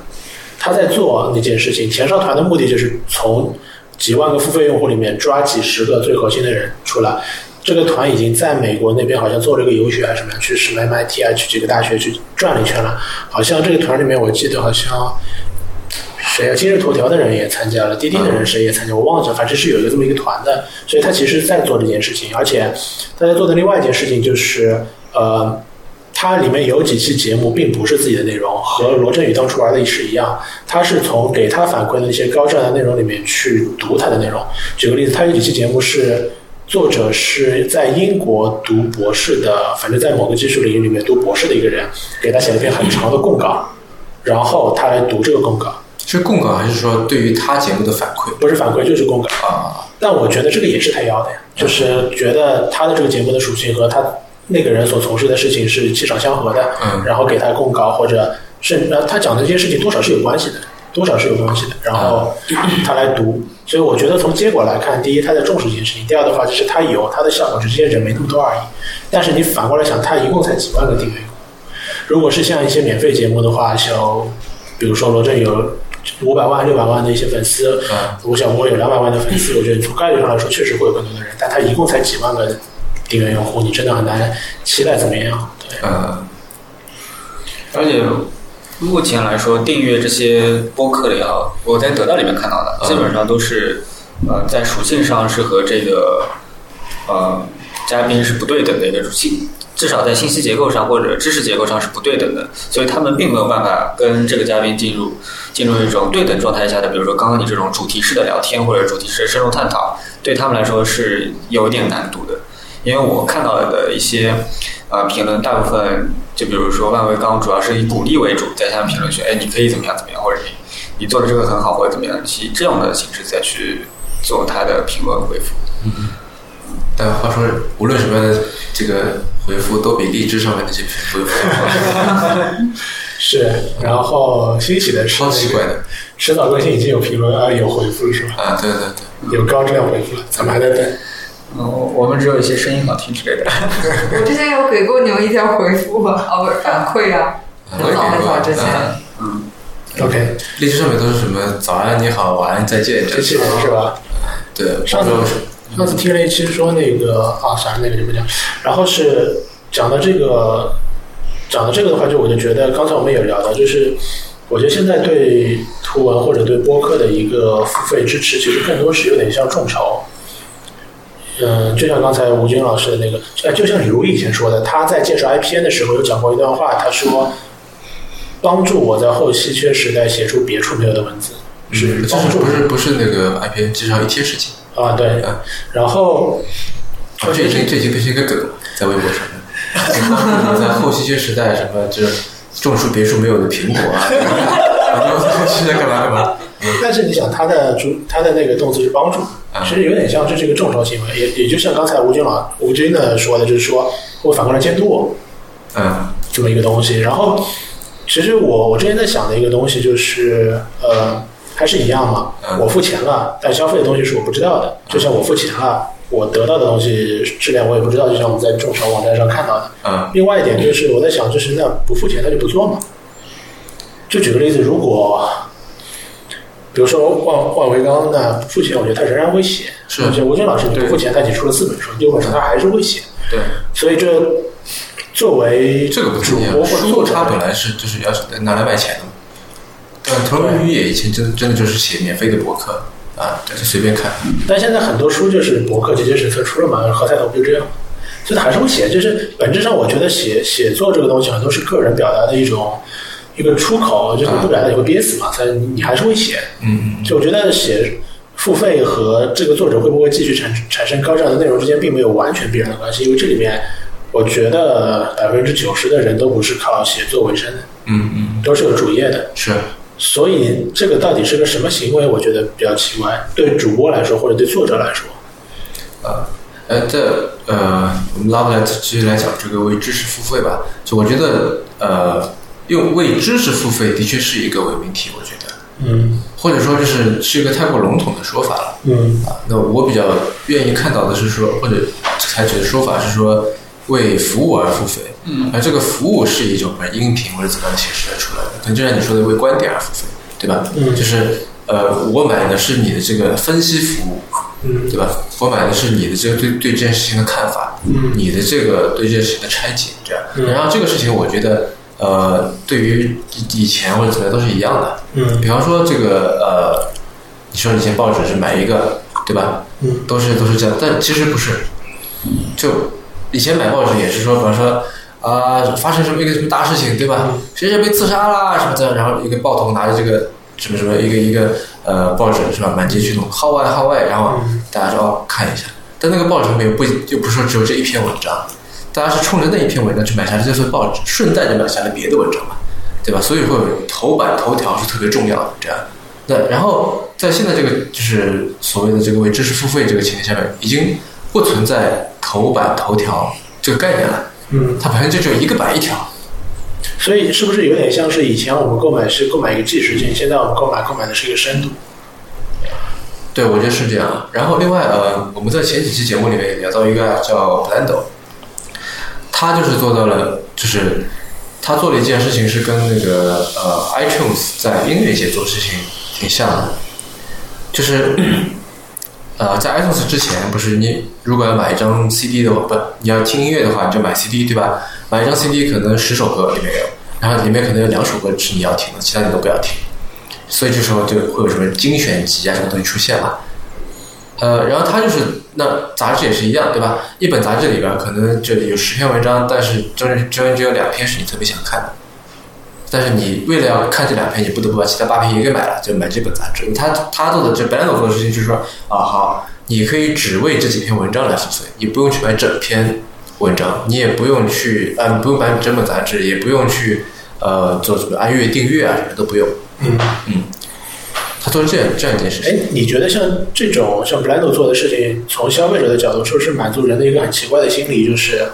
他在做那件事情。前哨团的目的就是从几万个付费用户里面抓几十个最核心的人出来。这个团已经在美国那边好像做了一个游学还是什么，去什么 MIT 啊，去几个大学去转了一圈了。好像这个团里面，我记得好像谁啊？今日头条的人也参加了，滴滴的人谁也参加，我忘记了，反正是有一个这么一个团的。所以他其实在做这件事情，而且他在做的另外一件事情就是，呃，它里面有几期节目并不是自己的内容，和罗振宇当初玩的是一样，他是从给他反馈的一些高质量的内容里面去读他的内容。举个例子，他有几期节目是。作者是在英国读博士的，反正在某个技术领域里面读博士的一个人，给他写了一篇很长的供稿，然后他来读这个供稿，是供稿还是说对于他节目的反馈不是反馈就是供稿。啊？但我觉得这个也是他要的呀，就是觉得他的这个节目的属性和他那个人所从事的事情是气场相合的，嗯然后给他供稿，或者甚呃他讲的这些事情多少是有关系的，多少是有关系的，然后他来读。所以我觉得从结果来看，第一他在重视这件事情，第二的话就是他有他的效果，只是这些人没那么多而已。但是你反过来想，他一共才几万个订阅，如果是像一些免费节目的话，像比如说罗振有五百万、六百万的一些粉丝，嗯吴晓波有两百万的粉丝，我觉得从概率上来说，确实会有更多的人，但他一共才几万个订阅用户，你真的很难期待怎么样？对，呃，而且目前来说，订阅这些播客的也好，我在得到里面看到的，基本上都是呃在属性上是和这个呃嘉宾是不对等的一个属性，至少在信息结构上或者知识结构上是不对等的，所以他们并没有办法跟这个嘉宾进入进入一种对等状态下的，比如说刚刚你这种主题式的聊天或者主题式的深入探讨，对他们来说是有一点难度的。因为我看到的一些呃评论，大部分就比如说万维刚主要是以鼓励为主，在下面评论区，哎，你可以怎么样怎么样，或者你你做的这个很好，或者怎么样，以这样的形式再去做他的评论回复。嗯但话说，无论什么这个回复，都比荔枝上面那些回复好，是。然后欣喜的是，超奇怪的迟早更新已经有评论啊，有回复了是吧？啊！对对对，有高质量回复了，咱们还在等。嗯，我们只有一些声音好听之类的。我之前有给过你们一条回复啊，哦，不是反馈啊，很早很早之前。嗯 OK，荔枝上面都是什么早安、你好、晚安、再见这些。人是吧？对，上次或者是上次听了一期说那个啊，啥那个就不讲。然后是讲到这个，讲到这个的话，就我就觉得刚才我们也聊到，就是我觉得现在对图文或者对播客的一个付费支持，其实更多是有点像众筹。嗯，就像刚才吴军老师的那个，呃，就像李如意以前说的，他在介绍 IPN 的时候有讲过一段话，他说：“帮助我在后稀缺时代写出别处没有的文字，是帮助是不是不是那个 IPN 介绍一些事情，啊，对啊。然后哦这这这已经一个梗，在微博上面。在后稀缺时代什么就是种树别墅没有的苹果啊，然后现在干嘛干嘛？但是你想，他的主他的那个动词是帮助，啊其实有点像这是一个众筹行为，也也就像刚才吴军老吴军的说的，就是说我反过来监督我嗯这么一个东西。然后，其实我我之前在想的一个东西就是，呃，还是一样嘛，嗯我付钱了，但消费的东西是我不知道的，就像我付钱了，我得到的东西质量我也不知道，就像我们在众筹网站上看到的。嗯另外一点就是我在想，就是那不付钱他就不做嘛。就举个例子，如果比如说万万维刚那不付钱，我觉得他仍然会写。是而且吴军老师你不付钱，他只出了四本书，六本书他还是会写。对，所以这作为这个不一样主播，或者书作者它本来是就是要拿来卖钱的嘛。但头文语也以前真真的就是写免费的博客啊，就随便看。但现在很多书就是博客结结实实出了嘛，何菜头不就这样？所以他还是会写，就是本质上我觉得写写作这个东西很多是个人表达的一种一个出口，就是不表达你会憋死嘛，所以你你还是会写。嗯就我觉得写付费和这个作者会不会继续产产生高质量的内容之间并没有完全必然的关系，因为这里面我觉得百分之九十的人都不是靠写作为生的，嗯嗯，都是有主业的。是所以这个到底是个什么行为？我觉得比较奇怪。对主播来说，或者对作者来说，呃呃，这呃，我们拉回来继续来讲这个为知识付费吧。就我觉得，呃，用为知识付费的确是一个伪命题，我觉得，嗯或者说就是是一个太过笼统的说法了。嗯啊，那我比较愿意看到的是说，或者采取的说法是说，为服务而付费。嗯，而这个服务是一种比如音频或者怎么样的形式来出来的，可能就像你说的为观点而付费，对吧？嗯就是呃，我买的是你的这个分析服务，嗯对吧？我买的是你的这个对对这件事情的看法，嗯你的这个对这件事情的拆解，这样。嗯然后这个事情，我觉得呃，对于以以前或者怎么样都是一样的。嗯比方说这个呃，你说以前报纸是买一个，对吧？嗯都是都是这样，但其实不是。就以前买报纸也是说，比方说啊、发生什么一个什么大事情，对吧？谁谁被刺杀啦什么的，然后一个报童拿着这个什么什么一个一个呃报纸是吧，满街去弄号外号外，然后嗯大家说哦看一下，但那个报纸上面不又不是说只有这一篇文章，大家是冲着那一篇文章去买下了这份报纸，顺带着买下了别的文章嘛，对吧？所以会有头版头条是特别重要的，这样。那然后在现在这个就是所谓的这个为知识付费这个前提下面，已经不存在头版头条这个概念了，嗯，它本身就只有一个版一条。所以是不是有点像是以前我们购买是购买一个即时性，现在我们购买购买的是一个深度？对，我觉得是这样。然后另外呃，我们在前几期节目里面也聊到一个叫 Blendo，他就是做到了，就是他做了一件事情是跟那个呃 iTunes 在音乐界做事情挺像的，就是呃在 iTunes 之前，不是你如果要买一张 CD 的话，不你要听音乐的话，你就买 CD 对吧？买一张 CD 可能十首歌里面有，然后里面可能有两首歌是你要听的，其他你都不要听。所以这时候就会有什么精选集啊什么东西出现嘛。呃，然后它就是那杂志也是一样，对吧？一本杂志里边可能这里有十篇文章，但是中间中间只有两篇是你特别想看的。但是你为了要看这两篇，你不得不把其他八篇也给买了，就买这本杂志。他他做的这 b a n d 做的事情就是说啊，好，你可以只为这几篇文章来付费，你不用去买整篇文章，你也不用去啊，不用买整本杂志，也不用去呃做什么按月订阅啊，什么都不用。嗯嗯，他做了这样这样一件事情。哎，你觉得像这种像 b l a n d o 做的事情，从消费者的角度说是满足人的一个很奇怪的心理，就是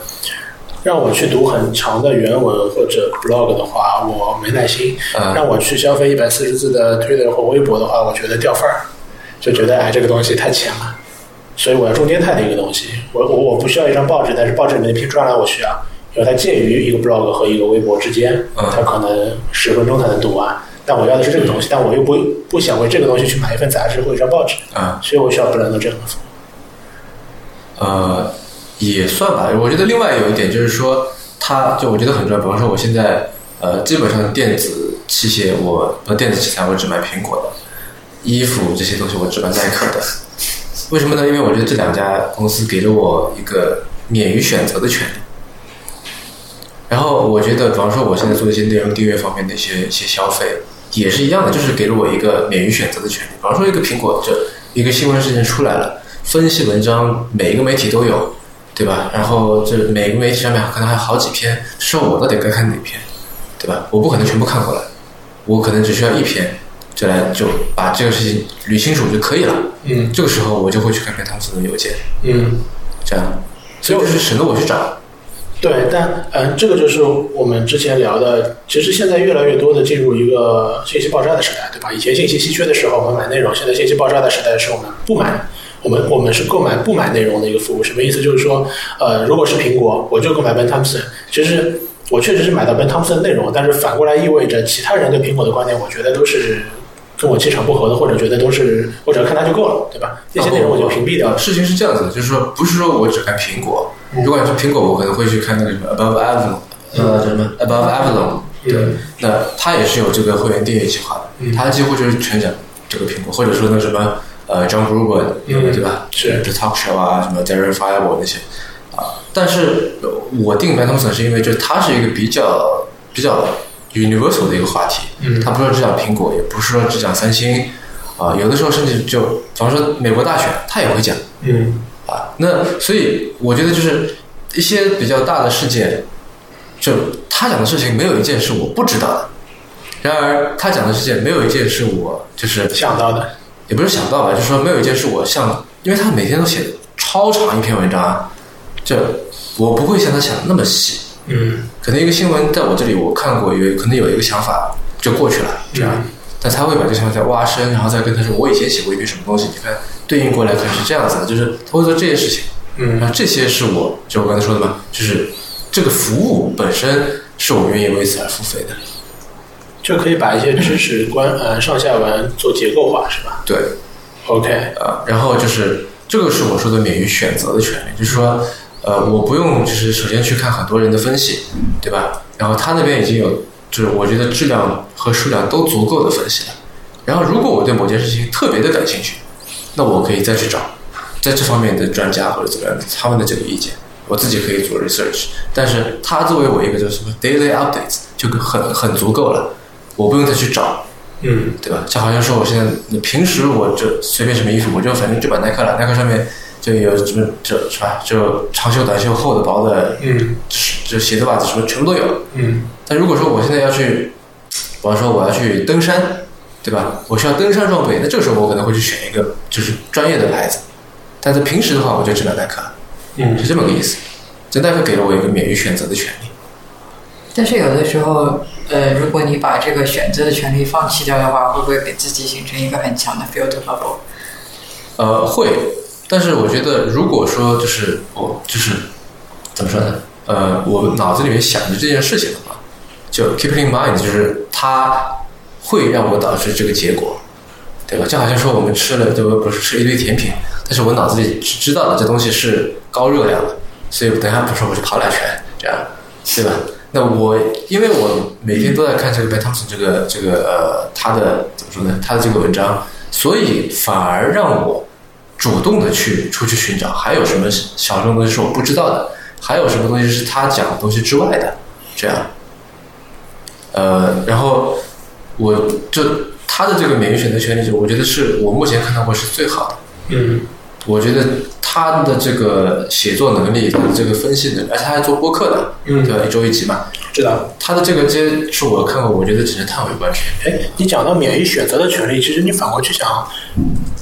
让我去读很长的原文或者 blog 的话，我没耐心；嗯让我去消费一百四十字的 Twitter 或微博的话，我觉得掉份儿，就觉得哎这个东西太浅了，所以我要中间态的一个东西。我我我不需要一张报纸，但是报纸里面的篇专栏我需要，因为它介于一个 blog 和一个微博之间，嗯它可能十分钟才能读完。但我要的是这个东西，但我又不不想为这个东西去买一份杂志或一张报纸，啊、所以我需要 Blendo 这样的服务。呃，也算吧。我觉得另外有一点就是说，它就我觉得很重要。比方说，我现在呃，基本上电子器械我呃电子器材我只买苹果的，衣服这些东西我只买耐克的。为什么呢？因为我觉得这两家公司给了我一个免于选择的权利。然后我觉得，比方说我现在做一些内容订阅方面的一些一些消费，也是一样的，就是给了我一个免于选择的权利。比方说一个苹果，这一个新闻事件出来了，分析文章每一个媒体都有，对吧？然后这每个媒体上面可能还有好几篇，说我到底该看哪篇，对吧？我不可能全部看过来，我可能只需要一篇，就来就把这个事情捋清楚就可以了。嗯这个时候我就会去看看汤姆森的邮件，嗯，这样，所以就是省得我去找。对，但嗯，这个就是我们之前聊的，其实现在越来越多的进入一个信息爆炸的时代，对吧？以前信息稀缺的时候我们买内容，现在信息爆炸的时代是我们不买，我们我们是购买不买内容的一个服务。什么意思？就是说，呃，如果是苹果，我就购买 Ben Thompson，其实我确实是买到 Ben Thompson 的内容，但是反过来意味着其他人对苹果的观点，我觉得都是跟我气场不合的，或者觉得都是我只要看他就够了，对吧？那些内容我就屏蔽掉了。事情是这样子的，就是说，不是说我只看苹果，如果是苹果，我可能会去看那个什么 Above Avalon，呃，什么 Above Avalon，对，嗯那他也是有这个会员订阅计划的，嗯它几乎就是全讲这个苹果，或者说那什么呃 John Gruber，嗯。对吧？是。The Talk Show 啊，什么 Darren Fireball 那些啊，但是呃我定 Ben Thompson 是因为就是它是一个比较比较 universal 的一个话题，嗯。它不是说只讲苹果，也不是说只讲三星，啊，有的时候甚至就，比方说美国大选，它也会讲嗯。啊。那所以我觉得就是一些比较大的事件，就他讲的事情没有一件是我不知道的，然而他讲的事件没有一件是我就是想到的，也不是想到吧，就是说没有一件事我像，因为他每天都写超长一篇文章啊，就我不会像他想的那么细。嗯可能一个新闻在我这里我看过，有可能有一个想法就过去了，这样。嗯但他会把这个想法再挖深，然后再跟他说，我以前写过一篇什么东西，你看对应过来可能是这样子的，就是他会做这些事情。然嗯后这些是我就我刚才说的嘛，就是这个服务本身是我愿意为此而付费的。就可以把一些知识关呃上下文做结构化，是吧对，？OK，呃，然后就是这个是我说的免于选择的权利，就是说，呃，我不用就是首先去看很多人的分析，对吧？然后他那边已经有，就是我觉得质量和数量都足够的分析了。然后如果我对某件事情特别的感兴趣，那我可以再去找在这方面的专家或者怎么样的他们的这个意见，我自己可以做 research。但是他作为我一个就是什么 daily updates 就很很足够了，我不用再去找。嗯对吧？就好像说我现在，你平时我就随便什么衣服，我就反正就买耐克了，耐克上面就有什么这是吧？就长袖、短袖、厚的、薄的，嗯就鞋子、袜子什么全部都有。嗯但如果说我现在要去，比方说我要去登山，对吧？我需要登山装备，那这个时候我可能会去选一个就是专业的牌子。但是平时的话，我就只买耐克，嗯是这么个意思。这耐克给了我一个免于选择的权利。但是有的时候，呃，如果你把这个选择的权利放弃掉的话，会不会给自己形成一个很强的 filter bubble？呃，会，但是我觉得，如果说就是我就是怎么说呢？呃，我脑子里面想着这件事情的话，就 keep in mind，就是它会让我导致这个结果，对吧？就好像说我们吃了，对吧？不是吃一堆甜品，但是我脑子里知知道了这东西是高热量的，所以等一下不说我去跑两圈，这样，对吧？那我因为我每天都在看这个 Ben Thompson 这个这个呃他的怎么说呢？他的这个文章，所以反而让我主动的去出去寻找，还有什么小众东西是我不知道的，还有什么东西是他讲的东西之外的，这样。呃，然后我就他的这个免疫选择权利，就我觉得是我目前看到过是最好的。嗯我觉得他的这个写作能力，他的这个分析能力，而且他还做播客的，嗯对吧？一周一集嘛，知道。他的这个这些是我看过，我觉得只是叹为观止。哎，你讲到免于选择的权利，其实你反过去想，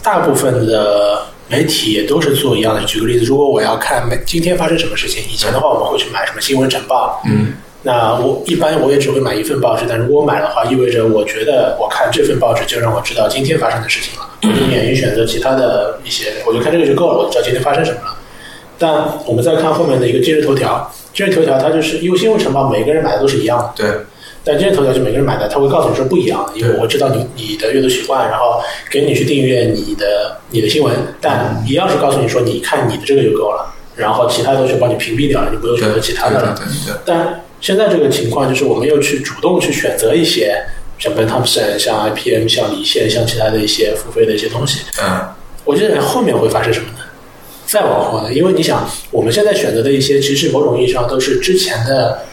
大部分的媒体也都是做一样的。举个例子，如果我要看每今天发生什么事情，以前的话我们会去买什么新闻晨报，嗯那我一般我也只会买一份报纸，但如果我买的话，意味着我觉得我看这份报纸就让我知道今天发生的事情了，我就免于选择其他的一些，我就看这个就够了，我就知道今天发生什么了。但我们再看后面的一个今日头条，今日头条它就是因为新闻晨报每个人买的都是一样的。对，但今日头条就每个人买的，他会告诉你说不一样的，因为我知道你你的阅读习惯，然后给你去订阅你的你的新闻，但一样是告诉你说你看你的这个就够了，然后其他都是帮你屏蔽掉了，你不用选择其他的了。对对对但现在这个情况就是我们又去主动去选择一些像 Ben Thompson、像 IPM、像离线、像其他的一些付费的一些东西，嗯我觉得后面会发生什么呢？再往后呢？因为你想，我们现在选择的一些，其实某种意义上都是之前的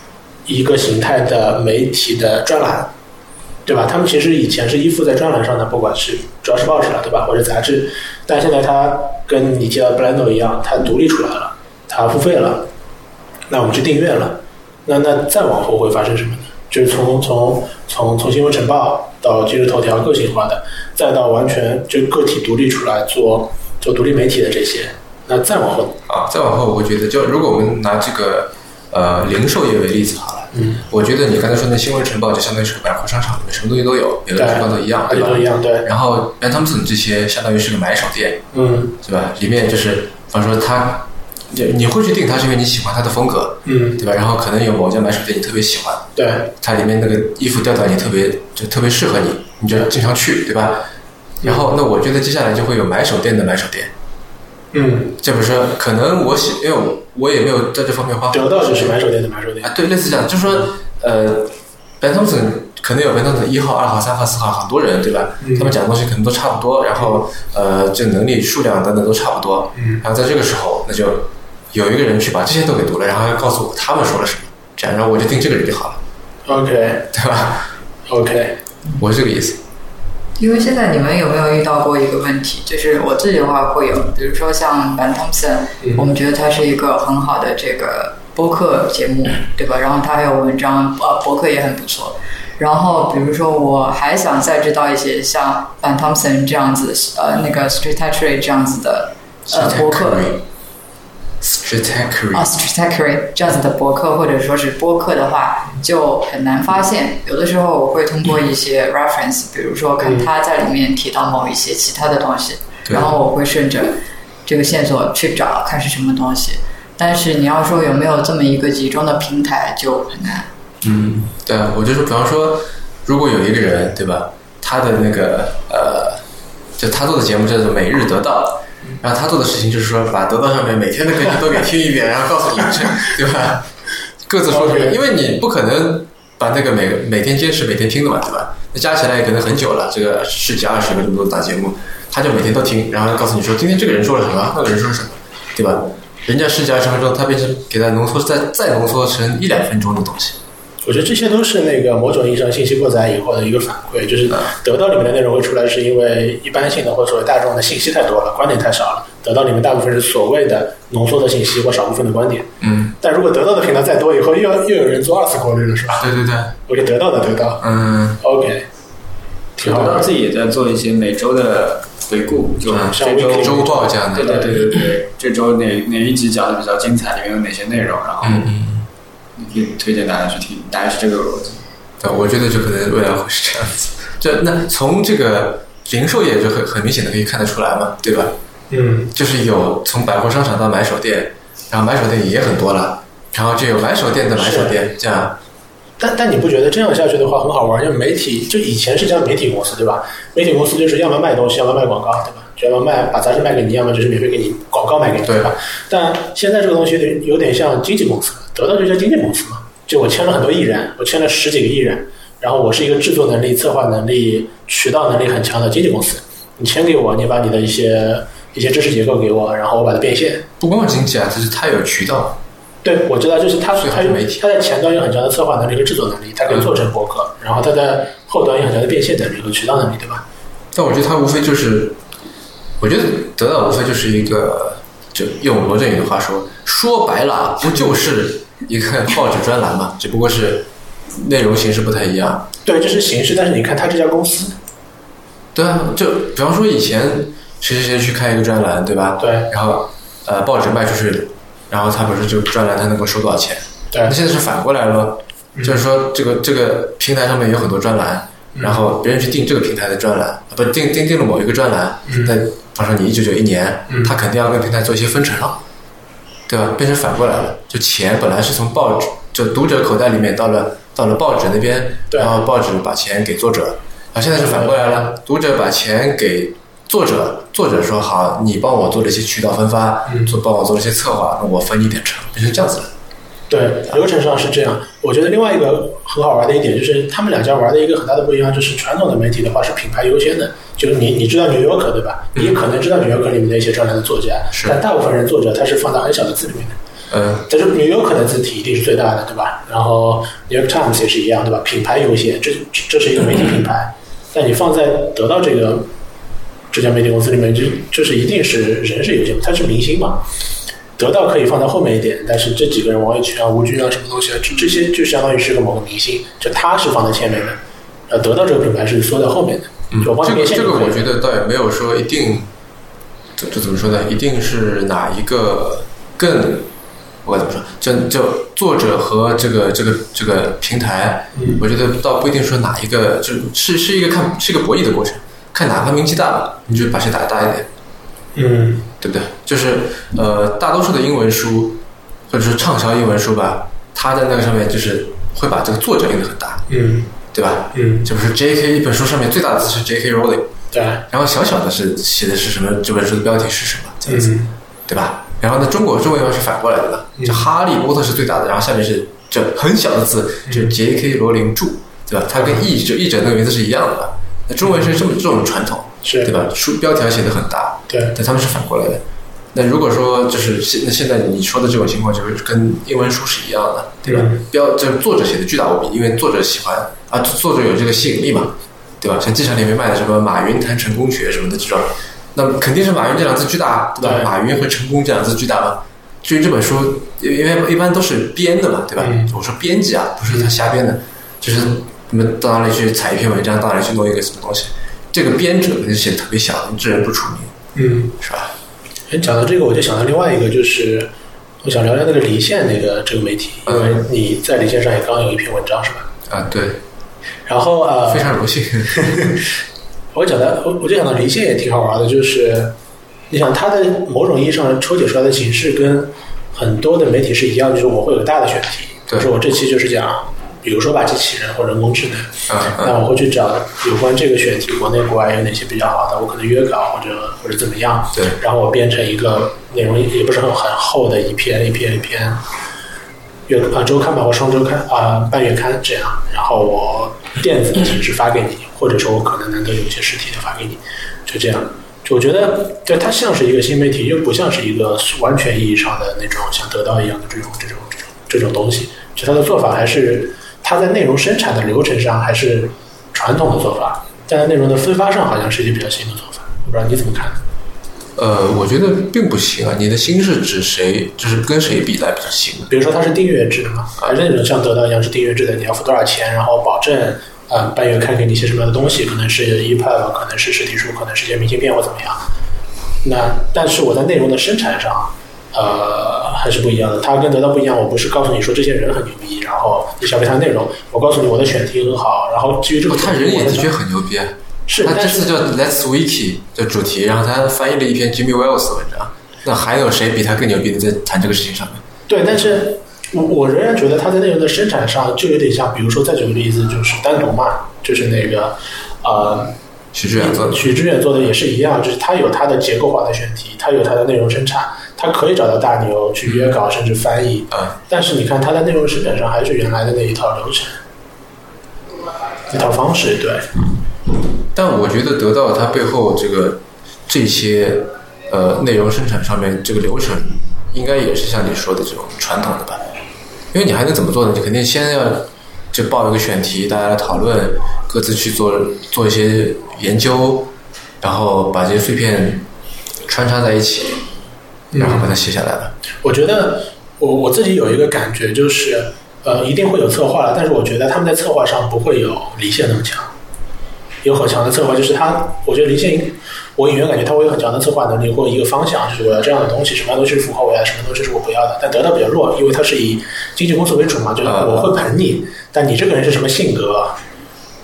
一个形态的媒体的专栏，对吧？他们其实以前是依附在专栏上的，不管是主要是报纸了，对吧？或者杂志，但现在它跟你提到的 Blendo 一样，它独立出来了，它付费了，那我们去订阅了，那那再往后会发生什么呢？就是从从从从新闻晨报到今日头条个性化的，再到完全就个体独立出来做做独立媒体的这些，那再往后，啊，再往后，我觉得就如果我们拿这个呃零售业为例子好了，嗯，我觉得你刚才说那新闻晨报就相当于是个百货商场里面什么东西都有，每个地方都一样，对吧都？一样，对，然后 Ben Thompson 这些相当于是个买手店，嗯对吧？里面就是，比方说他，就你会去定它是因为你喜欢它的风格，嗯，对吧？然后可能有某家买手店你特别喜欢，对，它里面那个衣服调调你特别就特别适合你，你就经常去，对吧？然后那我觉得接下来就会有买手店的买手店，嗯，就比如说可能我喜，因为我我也没有在这方面花得到就是买手店的买手店。啊，，对，类似这样，就是说呃，Ben Thompson 可能有 Ben Thompson 一号、二号、三号、四号很多人，对吧？嗯。他们讲的东西可能都差不多，然后呃，这能力、数量等等都差不多。嗯。然后在这个时候，那就有一个人去把这些都给读了，然后要告诉我他们说了什么，这样，然后我就定这个人就好了，，OK 对吧？OK，我是这个意思。因为现在你们有没有遇到过一个问题？就是我自己的话会有，比如说像 Ben Thompson，、嗯我们觉得他是一个很好的这个播客节目，对吧？然后他还有文章，呃，博客也很不错。然后比如说我还想再知道一些像 Ben Thompson 这样子，呃，那个 Street Tech Rate 这样子的呃博客 Stratechery 啊 s t r a t e c h e r y 这样子的博客或者说是播客的话，就很难发现。有的时候我会通过一些 reference，比如说看他在里面提到某一些其他的东西，对然后我会顺着这个线索去找看是什么东西。但是你要说有没有这么一个集中的平台，就很难。嗯，对啊，我就是，比方说，如果有一个人，对吧？他的那个呃，就他做的节目叫做《每日得到》，然后他做的事情就是说，把得到上面每天的更新都给听一遍，然后告诉你这，对吧？各自说什么？因为你不可能把那个每个每天坚持每天听的嘛，对吧？那加起来也可能很久了，这个十几二十个这么多档节目，他就每天都听，然后告诉你说今天这个人说了什么，那个人说了什么，对吧？人家十几二十分钟，他变成给他浓缩再再浓缩成一两分钟的东西。我觉得这些都是那个某种意义上信息过载以后的一个反馈，就是得到里面的内容会出来，是因为一般性的或者所谓大众的信息太多了，观点太少了。得到里面大部分是所谓的浓缩的信息或少部分的观点。嗯，但如果得到的频道再多，以后又又有人做二次过滤了，是吧？对对对，我就得到的得到嗯，，OK，挺好的。我自己也在做一些每周的回顾，就嗯这周像周报这样的。对对对对对，这周哪哪一集讲的比较精彩，里面有哪些内容，然后嗯嗯，推荐大家去听，大概是这个逻辑。对，我觉得就可能未来会是这样子。就那从这个零售业就很很明显的可以看得出来嘛，对吧？嗯，就是有从百货商场到买手店，然后买手店也很多了，然后就有买手店的买手店，这样。但但你不觉得这样下去的话很好玩？因为媒体就以前是叫媒体公司，对吧？媒体公司就是要么卖东西，要么卖广告，对吧？就要么卖把杂志卖给你，要么就是免费给你广告卖给你，对吧？但现在这个东西有点像经纪公司了，得到就叫经纪公司嘛。就我签了很多艺人，我签了十几个艺人，然后我是一个制作能力、策划能力、渠道能力很强的经纪公司。你签给我，你把你的一些一些知识结构给我，然后我把它变现。不光是经济啊，就是它有渠道。对，我知道，就是他所以他还是媒体他在前端有很强的策划能力和制作能力，他可以做成博客，然后他在后端有很强的变现能力和渠道能力，对吧？但我觉得它无非就是，我觉得得到无非就是一个，就用罗振宇的话说，说白了不就是一个 报纸专栏嘛，只不过是内容形式不太一样。对，这是形式，但是你看他这家公司，对啊，就比方说以前谁谁谁去开一个专栏，对吧？对然后呃报纸卖出去，然后他不是这个专栏他能够收多少钱？对那现在是反过来了，就是说这个这个平台上面有很多专栏，然后别人去订这个平台的专栏，啊不订订订了某一个专栏，那比方说你一九九一年，他肯定要跟平台做一些分成了，对吧？变成反过来了，就钱本来是从报纸就读者口袋里面到了到了报纸那边，然后报纸把钱给作者，然后现在是反过来了，读者把钱给作者，作者说好，你帮我做了一些渠道分发，做帮我做了一些策划，那我分你点成，变成这样子了。对，流程上是这样。我觉得另外一个很好玩的一点就是，他们两家玩的一个很大的不一样，就是传统的媒体的话是品牌优先的，就是你你知道纽约客对吧？你可能知道纽约客里面的一些专栏的作家，但大部分人作者他是放在很小的字里面的。嗯，但是纽约客的字体一定是最大的，对吧？然后 New York Times 也是一样，对吧？品牌优先，这这这是一个媒体品牌。但你放在得到这个这家媒体公司里面，就就是一定是人是优先，他是明星嘛。得到可以放在后面一点，但是这几个人王一群啊、吴军啊什么东西啊，这这些就相当于是个某个明星，就他是放在前面的，呃，得到这个品牌是缩在后面的。就我帮这个这个我觉得倒也没有说一定，这这怎么说呢？一定是哪一个更，我该怎么说？就就作者和这个这个这个平台，嗯我觉得倒不一定说哪一个，就是是一个看是一个博弈的过程，看哪个名气大，你就把谁打得大一点。嗯对不对？就是呃，大多数的英文书或者是畅销英文书吧，它在那个上面就是会把这个作者印的很大，嗯对吧？嗯，就比如说 J.K. 一本书上面最大的字是 J.K. Rowling，对，然后小小的是写的是什么？这本书的标题是什么？这样子，嗯对吧？然后呢，中国中文又是反过来的了，嗯就哈利波特是最大的，然后下面是这很小的字，就是 J.K. 罗琳著，对吧？它跟译者译者那个名字是一样的。那中文是这么这种传统，是对吧？书标题要写的很大，对，但他们是反过来的。那如果说就是现那现在你说的这种情况，就是跟英文书是一样的，对吧？标就是作者写的巨大无比，因为作者喜欢啊，作者有这个吸引力嘛，对吧？像机场里面卖的什么马云谈成功学什么的这种，那肯定是马云这两个字巨大，对吧？对马云和成功这两个字巨大嘛？至于这本书，因为一般都是编的嘛，对吧？嗯我说编辑啊，不是他瞎编的，就是你们到哪里去采一篇文章，到哪里去弄一个什么东西，这个编者肯定写的特别小，这人不出名，嗯。是吧？哎，讲到这个，我就想到另外一个，就是我想聊聊那个离线那个这个媒体，因为你在离线上也刚有一篇文章是吧？啊，对，然后呃，非常荣幸。我讲的，我我就想到离线也挺好玩的，就是你想它的某种意义上抽解出来的形式跟很多的媒体是一样，就是我会有个大的选题，比对如说我这期就是讲，比如说吧，机器人或人工智能，嗯那我会去找有关这个选题，国内国外有哪些比较好的，我可能约稿或者或者怎么样，对然后我编成一个内容也不是很很厚的一篇一篇一篇月啊周刊吧或双周刊啊、半月刊这样，然后我电子的形式发给你，或者说我可能难得有一些实体的发给你，就这样。就我觉得，对它像是一个新媒体，又不像是一个完全意义上的那种像得到一样的这种这种这种这种东西。就它的做法还是它在内容生产的流程上还是传统的做法，但在内容的分发上好像是一些比较新的做法。我不知道你怎么看？呃，我觉得并不行啊。你的新是指谁？就是跟谁比来比较新？比如说它是订阅制的嘛，还是那种像得到一样是订阅制的，你要付多少钱，然后保证呃半月看给你一些什么样的东西，可能是 EPUB，可能是实体书，可能是一些明信片或怎么样。那但是我在内容的生产上，呃还是不一样的。它跟得到不一样，我不是告诉你说这些人很牛逼，然后你消费它的内容，我告诉你我的选题很好，然后至于这个哦他人也的确很牛逼啊。是，他这次叫 Let's Wiki 的主题，然后他翻译了一篇 Jimmy Wales 的文章。那还有谁比他更牛逼的在谈这个事情上面？对，但是我我仍然觉得他在内容的生产上就有点像，比如说再举个例子，就是单独嘛，就是那个呃。许志远做的。许志远做的也是一样，就是他有他的结构化的选题，他有他的内容生产，他可以找到大牛去约稿甚至翻译，啊，但是你看他在内容生产上还是原来的那一套流程，一套方式，对，但我觉得得到它背后这个这些呃内容生产上面这个流程，应该也是像你说的这种传统的吧？因为你还能怎么做呢？你肯定先要就报一个选题，大家来讨论，各自去做做一些研究，然后把这些碎片穿插在一起，然后把它写下来了。我觉得我我自己有一个感觉就是，呃，一定会有策划了，但是我觉得他们在策划上不会有离线那么强，有很强的策划，就是他，我觉得离线，我隐约感觉他会有很强的策划能力或一个方向，就是我要这样的东西，什么样东西是符合我要，什么东西是我不要的。但得到比较弱，因为他是以经纪公司为主嘛，就是我会捧你，但你这个人是什么性格，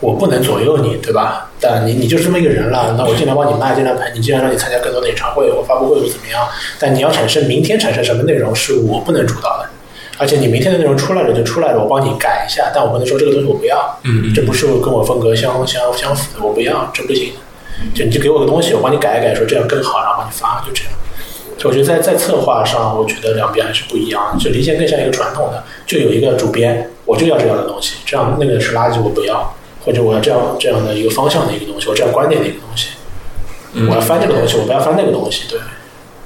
我不能左右你，对吧？但你你就是这么一个人了，那我尽量帮你卖，尽量陪你，尽量让你参加更多的演唱会，我发布会或怎么样？但你要产生明天产生什么内容是我不能主导的，而且你明天的内容出来了就出来了，我帮你改一下，但我不能说这个东西我不要，嗯这不是跟我风格相相相符的，我不要，这不行。就你就给我个东西，我帮你改一改，说这样更好，然后帮你发，就这样。就我觉得在在策划上，我觉得两边还是不一样。就离线更像一个传统的，就有一个主编，我就要这样的东西，这样那个是垃圾，我不要，或者我要这样这样的一个方向的一个东西，我这样观点的一个东西，我要翻这个东西，我不要翻那个东西，对。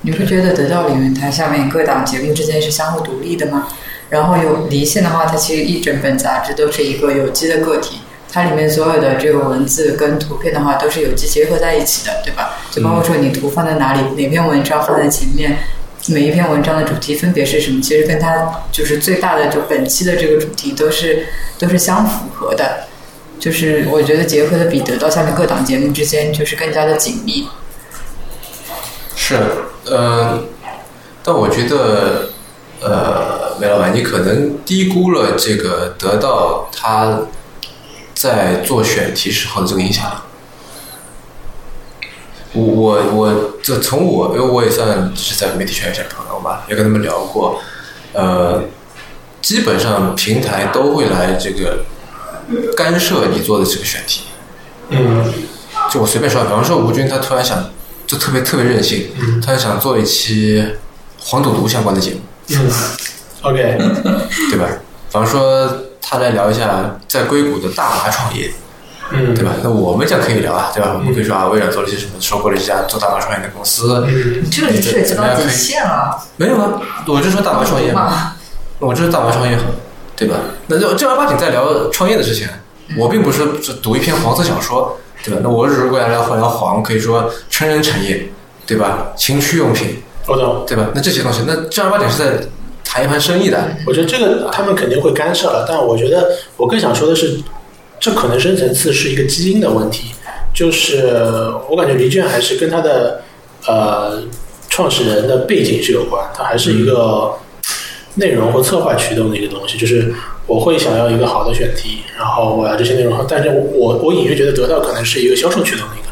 你不觉得得到里面它下面各档节目之间是相互独立的吗？然后有离线的话，它其实一整本杂志都是一个有机的个体，它里面所有的这个文字跟图片的话都是有机结合在一起的，对吧？就包括说你图放在哪里，哪篇文章放在前面，每一篇文章的主题分别是什么，其实跟它就是最大的就本期的这个主题都是都是相符合的。就是我觉得结合的比得到下面各档节目之间就是更加的紧密。是，呃，但我觉得，呃，梅老板，你可能低估了这个得到他在做选题时候的这个影响力。我我我，这从我，因为我也算是在媒体圈有些朋友吧，也跟他们聊过，呃，基本上平台都会来这个干涉你做的这个选题。嗯。就我随便说，比方说吴军他突然想，就特别特别任性，他想做一期黄赌毒相关的节目，嗯，OK，对吧？比方说他来聊一下在硅谷的大麻创业，嗯，对吧？那我们讲可以聊啊，对吧？我们可以说啊，微软做了些什么，收购了一家做大麻创业的公司，嗯。这个就涉及到底线了，没有啊，我就说大麻创业嘛，嘛。我就是大麻创业，对吧？那就正儿八经在聊创业的事情，我并不是是读一篇黄色小说，对吧？那我如果要聊聊黄，可以说成人产业，对吧？情趣用品，我懂。对吧？那这些东西，那正儿八经是在谈一盘生意的。我觉得这个他们肯定会干涉了，但我觉得我更想说的是，这可能深层次是一个基因的问题，就是我感觉黎卷还是跟他的呃创始人的背景是有关，他还是一个内容或策划驱动的一个东西，就是我会想要一个好的选题，然后我要这些内容，但是我我隐约觉得得到可能是一个销售驱动的一个。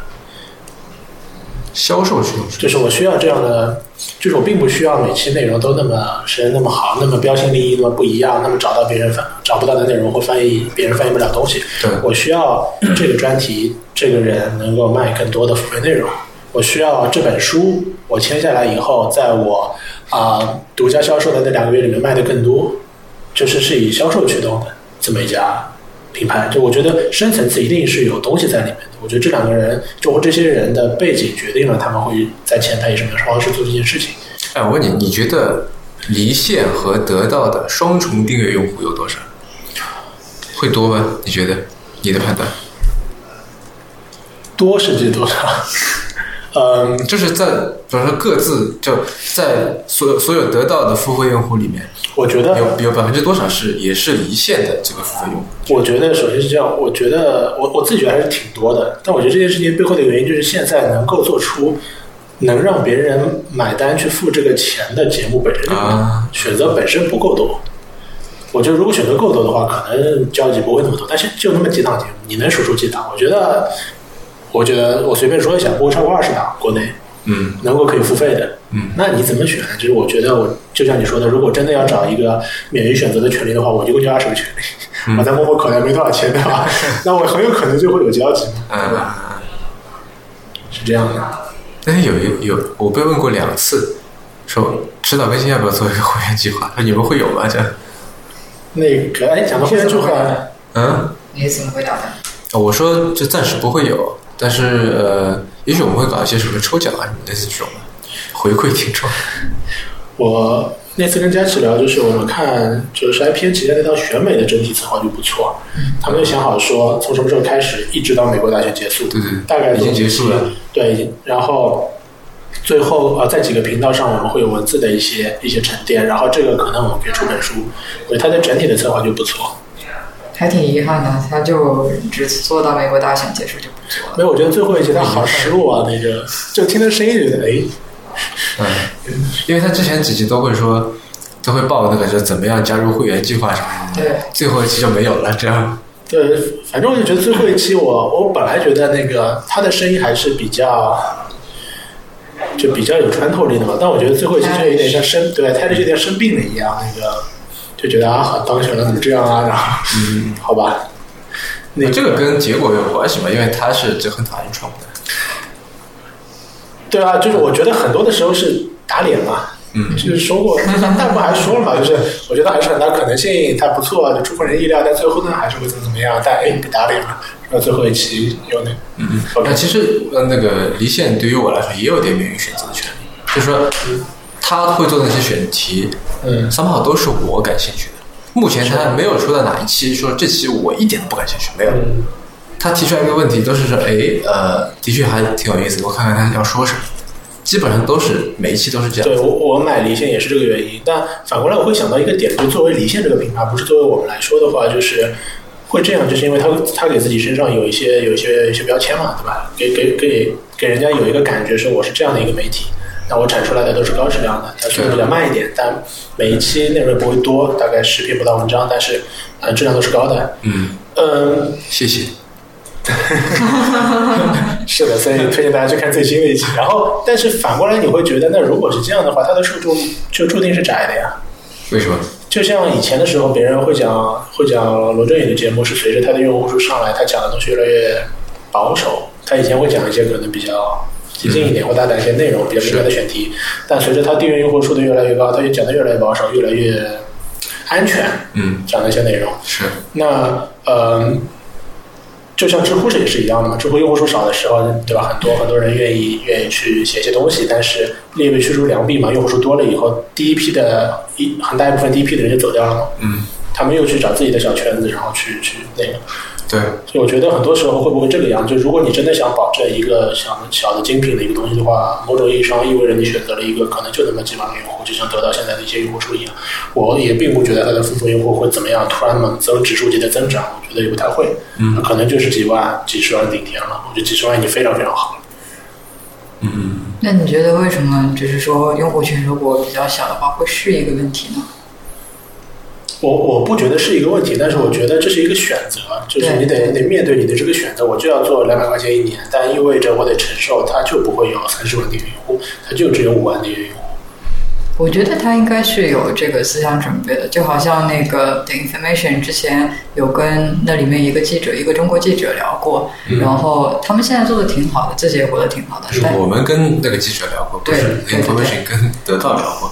销售驱动就是我需要这样的，就是我并不需要每期内容都那么深那么好，那么标新立异，那么不一样，那么找到别人翻找不到的内容或翻译别人翻译不了东西。对我需要这个专题，这个人能够卖更多的付费内容。我需要这本书，我签下来以后，在我啊、独家销售的那两个月里面卖的更多，就是是以销售驱动的这么一家品牌。就我觉得深层次一定是有东西在里面的。我觉得这两个人，就我这些人的背景决定了他们会在前台以什么样的方式做这件事情。哎，我问你，你觉得离线和得到的双重订阅用户有多少？会多吗？你觉得？你的判断？多是指多少？嗯，就是在，比如说各自就在所有所有得到的付费用户里面，我觉得有有百分之多少是也是离线的这个付费用户？我觉得首先是这样，我觉得我我自己觉得还是挺多的，但我觉得这件事情背后的原因就是现在能够做出能让别人买单去付这个钱的节目本身啊选择本身不够多。我觉得如果选择够多的话，可能交集不会那么多，但是就那么几档节目，你能数出几档？我觉得，我觉得我随便说一下，不会超过二十档，国内嗯能够可以付费的。嗯，那你怎么选？就是我觉得我就像你说的，如果真的要找一个免于选择的权利的话，我一共就二十个权利，嗯 我在摸摸口袋没多少钱，对吧？那我很有可能就会有交集嘛，对吧？嗯。是这样的。但是有一有我被问过两次，说指导更新要不要做一个会员计划？你们会有吗？这样？那个，哎，讲到会员计划，嗯，你怎么回答的？我说就暂时不会有，但是呃，也许我们会搞一些什么抽奖啊什么类似这种的，回馈听众。我那次跟佳琪聊，就是我们看就是 IPN 旗下那套选美的整体策划就不错，他们就想好说从什么时候开始，一直到美国大选结束，对对对大概已经结束了。对，然后最后呃，在几个频道上我们会有文字的一些一些沉淀，然后这个可能我们可以出本书，所以它的整体的策划就不错。还挺遗憾的，他就只做到美国大选结束就不做了。没有，我觉得最后一集他好失落啊，那个就听他声音觉得哎，嗯，因为他之前几集都会说，都会报那个就怎么样加入会员计划什么的，对，最后一期就没有了。这样，对，反正我就觉得最后一期我我本来觉得那个他的声音还是比较。就比较有穿透力的嘛，但我觉得最后一期就有点像生，对，泰勒就有点生病了一样，那个就觉得啊，好当选了怎么这样啊，然后，嗯，好吧，那这个跟结果有关系嘛？因为他是就很讨厌川普的。对啊，就是我觉得很多的时候是打脸嘛，嗯就是说过，但不还说了嘛，就是我觉得还是很大可能性，他不错，就出乎人意料，但最后呢还是会怎么怎么样，但哎被打脸了，然后最后一期有那，嗯嗯那其实呃，那个离线对于我来说也有点免于选择的权利，就是说他会做那些选题，嗯三炮都是我感兴趣的。目前他还没有说到哪一期说这期我一点都不感兴趣，没有。嗯他提出来一个问题，都是说，哎，呃，的确还挺有意思的，我看看他要说什么。基本上都是每一期都是这样。对我我买离线也是这个原因，但反过来我会想到一个点，就作为离线这个品牌，不是作为我们来说的话，就是会这样，就是因为他他给自己身上有一些有一些有一些标签嘛，对吧？给给给给人家有一个感觉是我是这样的一个媒体，那我产出来的都是高质量的，它速度比较慢一点，但每一期内容不会多，大概十篇不到文章，但是呃质量都是高的。嗯，嗯，谢谢。是的，所以推荐大家去看最新的一期。然后，但是反过来你会觉得，那如果是这样的话，它的受众就注定是窄的呀。为什么？就像以前的时候，别人会讲会讲罗振宇的节目，是随着他的用户数上来，他讲的东西越来越保守。他以前会讲一些可能比较激进一点或大胆一些内容，比较敏感的选题。但随着它订阅用户数的越来越高，它就讲的越来越保守，越来越安全，嗯，讲的一些内容。是，那呃，就像知乎是也是一样的嘛，知乎用户数少的时候，对吧？很多很多人愿意愿意去写一些东西，但是列位驱逐良币嘛，用户数多了以后，第一批的一很大一部分第一批的人就走掉了嘛，嗯，他们又去找自己的小圈子，然后去去那个。对，所以我觉得很多时候会不会这个样？就如果你真的想保证一个小小的精品的一个东西的话，某种意义上意味着你选择了一个可能就那么几万个用户，就像得到现在的一些用户数一样。我也并不觉得它的付费用户会怎么样，突然猛增指数级的增长，我觉得也不太会。嗯可能就是几万、几十万顶天了。我觉得几十万已经非常非常好了。嗯，那你觉得为什么就是说用户群如果比较小的话会是一个问题呢？我我不觉得是一个问题，但是我觉得这是一个选择，就是你得你得面对你的这个选择。我就要做两百块钱一年，但意味着我得承受，它就不会有三十万订阅用户，它就只有五万订阅用户。我觉得他应该是有这个思想准备的，就好像那个 The Information 之前有跟那里面一个记者，一个中国记者聊过，嗯然后他们现在做的挺好的，自己也活得挺好的就。是我们跟那个记者聊过，对 information 跟得到聊过。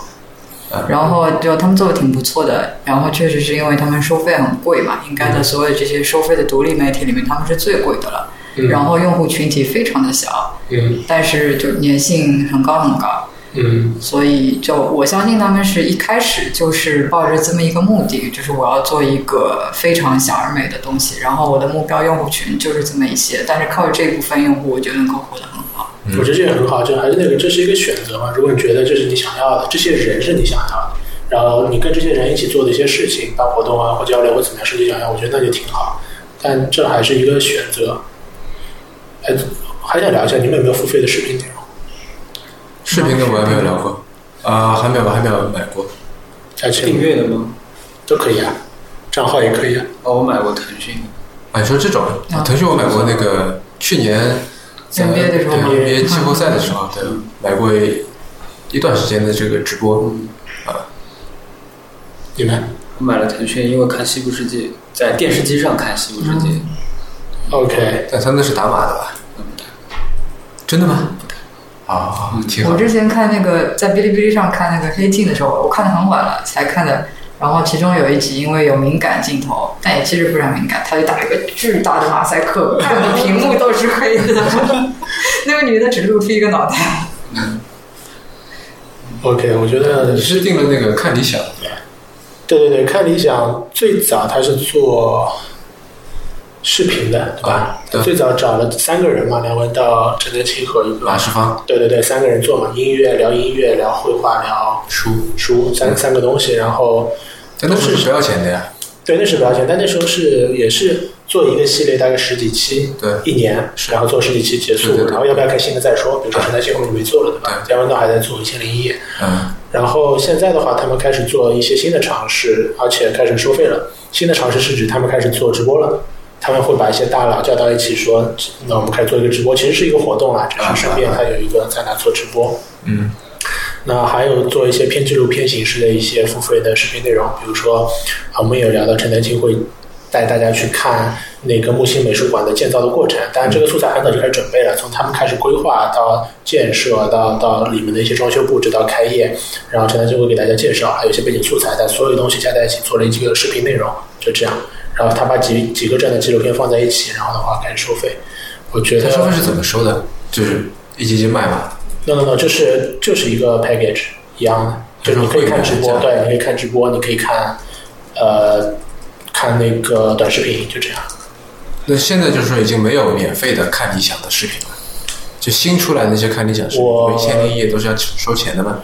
然后就他们做的挺不错的，然后确实是因为他们收费很贵嘛，应该在所有这些收费的独立媒体里面，他们是最贵的了。嗯然后用户群体非常的小，嗯但是就粘性很高很高，嗯所以就我相信他们是一开始就是抱着这么一个目的，就是我要做一个非常小而美的东西，然后我的目标用户群就是这么一些，但是靠这部分用户，我觉得能够活得很好。我觉得这也很好，就还是那个，这是一个选择嘛。如果你觉得这是你想要的，这些人是你想要的，然后你跟这些人一起做的一些事情，办活动啊或交流或怎么样是你想要，我觉得那就挺好。但这还是一个选择。哎，还想聊一下，你们有没有付费的视频内容？视频的我还没有聊过，啊、还没有，还没有买过。在订阅的吗？都可以啊，账号也可以啊。哦，我买过腾讯的。啊，你说这种，啊腾讯我买过那个去年在 NBA 的时候吗对 NBA 季后赛的时候，对，来过一段时间的这个直播啊。你们我买了腾讯，因为看《西部世界》，在电视机上看《西部世界》OK？但他那是打码的吧？真的吗？啊，挺好我。之前看那个在哔哩哔哩上看那个《黑镜》的时候，我看的很晚了才看的。然后其中有一集因为有敏感镜头，但也其实非常敏感，他就打了一个巨大的马赛克，看的屏幕都是黑的。那个女的只露出一个脑袋。OK，我觉得你是定了那个看理想，对对对，看理想最早他是做视频的，对吧？啊对。最早找了三个人嘛，梁文道、陈丹青和一个马世芳。对对对，三个人做嘛，音乐聊音乐，聊绘画，聊书，书，三三个东西，然后但那是不要钱的呀。对，那是不要钱，但那时候是也是做一个系列，大概十几期，对。一年，然后做十几期结束，对对对。然后要不要开新的再说，比如说陈德清后面就没做了，对吧？梁文道还在做一千零一夜，嗯，然后现在的话，他们开始做一些新的尝试，而且开始收费了。新的尝试是指他们开始做直播了，他们会把一些大佬叫到一起说：“那我们开始做一个直播，其实是一个活动啊，只是顺便他有一个在那做直播。”嗯，那还有做一些偏纪录片形式的一些付费的视频内容，比如说啊，我们有聊到陈丹青会带大家去看那个木星美术馆的建造的过程。当然，这个素材很早就开始准备了，从他们开始规划到建设，到到里面的一些装修布置，到开业，然后陈丹青会给大家介绍，还有一些背景素材，但所有东西加在一起做了一个视频内容，就这样。然后他把几几个这样的纪录片放在一起，然后的话开始收费。我觉得他收费是怎么收的？就是一集集卖嘛。no no no，就是就是一个 package 一样的，就是你可以看直播，对，你可以看直播，你可以看呃看那个短视频，就这样。那现在就是说已经没有免费的看理想的视频了，就新出来那些看理想视频，每一千零一夜都是要收钱的嘛。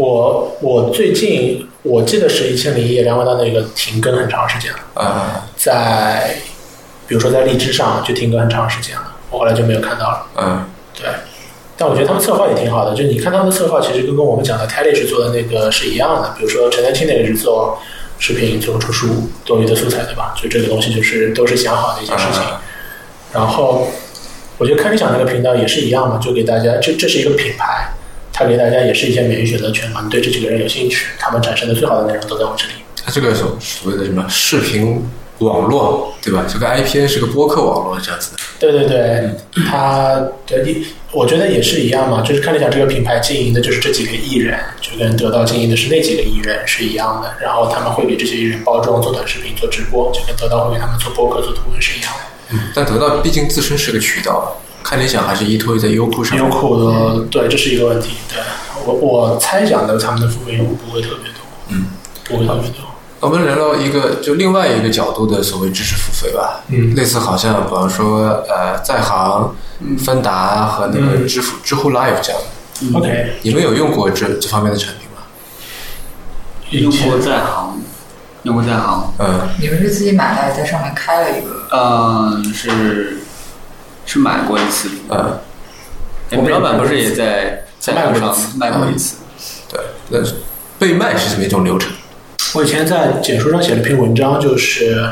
我我最近我记得是一千零一夜梁文道那个停更很长时间了，啊在比如说在荔枝上就停更很长时间了，我后来就没有看到了。嗯对，但我觉得他们策划也挺好的，就你看他们的策划，其实跟跟我们讲的 Telly 是做的那个是一样的。比如说陈丹青那个是做视频、做出书、多余的素材，对吧？就这个东西就是都是想好的一件事情。啊然后我觉得看理想那个频道也是一样嘛，就给大家，这这是一个品牌，它给大家也是一些免疫选择权嘛。你对这几个人有兴趣，他们产生的最好的内容都在我这里。它这个所所谓的什么视频网络，对吧？这个 IPN 是个播客网络这样子的。对对对，他对你，我觉得也是一样嘛，就是看理想这个品牌经营的就是这几个艺人，就跟得到经营的是那几个艺人是一样的。然后他们会给这些艺人包装、做短视频、做直播，就跟得到会给他们做播客、做图文是一样的。嗯但得到毕竟自身是个渠道，看理想还是依托于在优酷上。优酷的对，这是一个问题。对我我猜想的他们的付费用户不会特别多，嗯，不会特别多。我们聊聊一个就另外一个角度的所谓知识付费吧，嗯。类似好像比方说呃在行、芬达和那个嗯。知乎、知乎 Live 这样。的，OK，你们有用过这这方面的产品吗？用过在行，用过在行，嗯，你们是自己买的，还是在上面开了一个？嗯，是是买过一次。嗯，我们老板不是也在在卖过一上次卖过一次？对，那是被卖是怎么一种流程？我以前在简书上写了篇文章，就是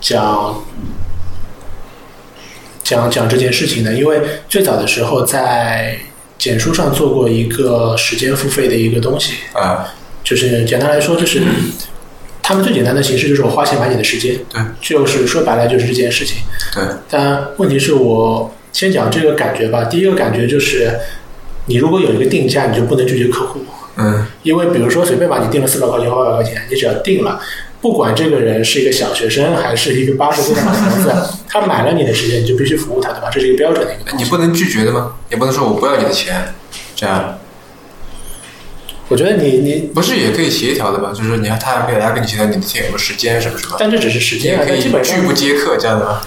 讲讲讲这件事情的。因为最早的时候在简书上做过一个时间付费的一个东西，啊，就是简单来说，就是 他们最简单的形式就是我花钱买你的时间，对，就是说白了就是这件事情。对，但问题是我先讲这个感觉吧。第一个感觉就是，你如果有一个定价，你就不能拒绝客户。嗯因为比如说随便吧你定了四百块钱、八百块钱，你只要定了，不管这个人是一个小学生还是一个八十岁的老头子，他买了你的时间，你就必须服务他，对吧？这是一个标准的一个。你不能拒绝的吗？也不能说我不要你的钱，这样我觉得你你，不是也可以协调的吗？就是你要他还可以来跟你协调你的天有时间什么什么，但这只是时间可以拒不接客这样的吗？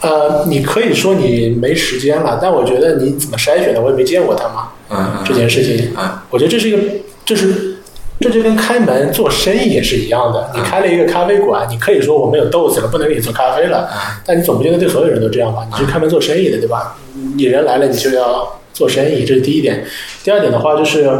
呃，你可以说你没时间了，但我觉得你怎么筛选的，我也没见过他嘛。嗯嗯这件事情，嗯我觉得这是一个，这是这就跟开门做生意也是一样的。你开了一个咖啡馆，你可以说我们有豆子了，不能给你做咖啡了，嗯但你总不见得对所有人都这样吧？你是开门做生意的，对吧？你人来了，你就要做生意，这是第一点。第二点的话就是，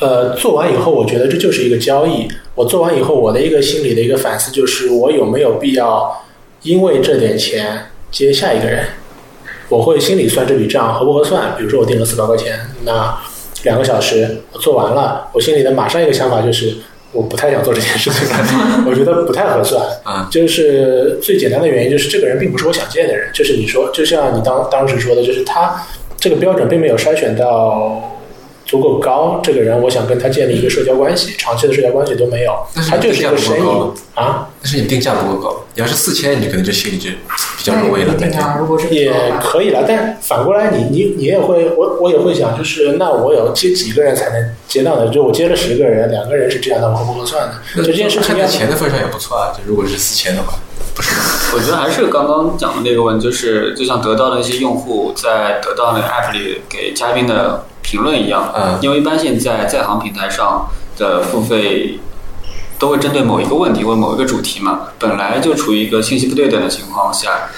呃，做完以后，我觉得这就是一个交易。我做完以后，我的一个心理的一个反思就是，我有没有必要因为这点钱接下一个人？我会心里算这笔账合不合算。比如说我定了四百块钱，那两个小时我做完了，我心里的马上一个想法就是，我不太想做这件事情了，我觉得不太合算。啊就是最简单的原因就是这个人并不是我想见的人，就是你说，就像你当当时说的，就是他这个标准并没有筛选到足够高，这个人我想跟他建立一个社交关系，长期的社交关系都没有他就是一个定生意啊，但是你定价不够高，你要是四千，你可能就心里就比较那也不入味了，感觉。定啊。如果是也可以了。但反过来你，你你也会，我我也会想，就是那我有接几个人才能接到呢？就我接了十个人，两个人是这样的，我合不合算呢？就这件事情看要在钱的份上也不错啊。就如果是四千的话，我觉得还是刚刚讲的那个问题，就是就像得到的那些用户在得到那个 app 里给嘉宾的评论一样，嗯。因为一般现在在行平台上的付费都会针对某一个问题或某一个主题嘛，本来就处于一个信息不对等的情况下，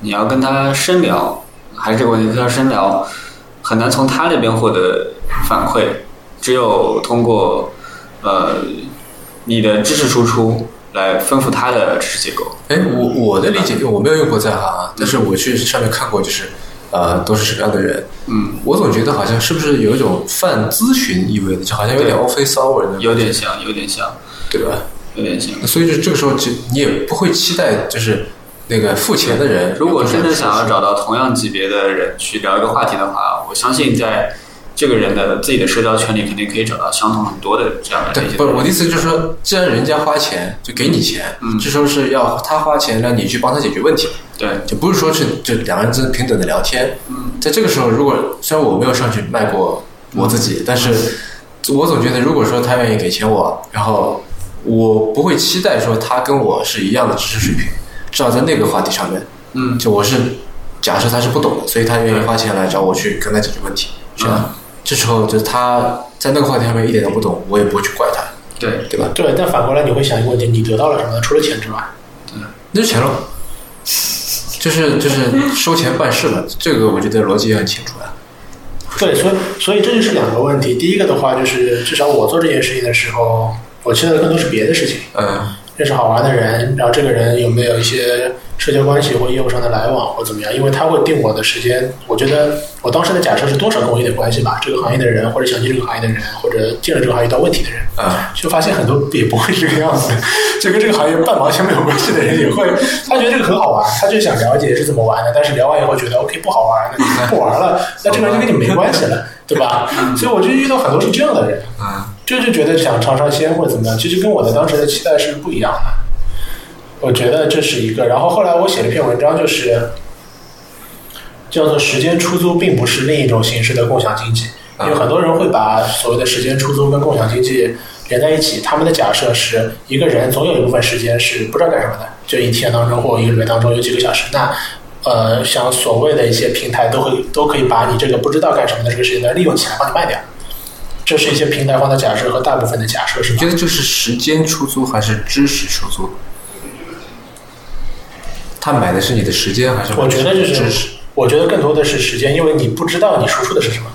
你要跟他深聊，还是这个问题跟他深聊，很难从他那边获得反馈，只有通过呃你的知识输出来丰富他的知识结构。哎，我我的理解，我没有用过在行啊，但是我去上面看过，就是呃，都是什么样的人。嗯，我总觉得好像是不是有一种泛咨询意味的，就好像有点 office hour 的，有点像，有点像，对吧？有点像。所以就这个时候，就你也不会期待，就是那个付钱的人，如果真的想要找到同样级别的人去聊一个话题的话，我相信在这个人的自己的社交圈里，肯定可以找到相同很多的这样的对。不是我的意思，就是说，既然人家花钱就给你钱，嗯。这时候是要他花钱让你去帮他解决问题，对，就不是说是就两个人真的平等的聊天。嗯，在这个时候，如果虽然我没有上去卖过我自己，但是我总觉得，如果说他愿意给钱我，然后我不会期待说他跟我是一样的知识水平，至少在那个话题上面，嗯，就我是假设他是不懂的，所以他愿意花钱来找我去跟他解决问题，这样。这时候就是他在那个话题上面一点都不懂，我也不会去怪他，对，对吧？对，但反过来你会想一个问题：你得到了什么？除了钱之外，那就钱了，就是就是收钱办事嘛，这个我觉得逻辑也很清楚啊。对，所以所以这就是两个问题。第一个的话，就是至少我做这件事情的时候，我期待的更多是别的事情，嗯认识好玩的人，然后这个人有没有一些社交关系或业务上的来往或怎么样，因为他会定我的时间。我觉得我当时的假设是多少跟我有点关系吧，这个行业的人或者想进这个行业的人，或者进了这个行业遇到问题的人，啊就发现很多也不会是这个样子，就跟这个行业半毛钱没有关系的人也会，他觉得这个很好玩，他就想了解是怎么玩的，但是聊完以后觉得 OK 不好玩，那不玩了，那这个人就跟你没关系了，对吧？所以我就遇到很多是这样的人，嗯就就觉得想尝尝鲜或者怎么样，其实跟我的当时的期待是不一样的。我觉得这是一个，然后后来我写了一篇文章，就是叫做“时间出租并不是另一种形式的共享经济”，因为很多人会把所谓的时间出租跟共享经济连在一起。他们的假设是一个人总有一部分时间是不知道干什么的，就一天当中或一个月当中有几个小时。那呃，像所谓的一些平台都会都可以把你这个不知道干什么的这个时间段利用起来，帮你卖掉。这是一些平台方的假设和大部分的假设，是吧你觉？得这是时间出租还是知识出租？他买的是你的时间还是我觉得就是知识？我觉得更多的是时间，因为你不知道你输出的是什么。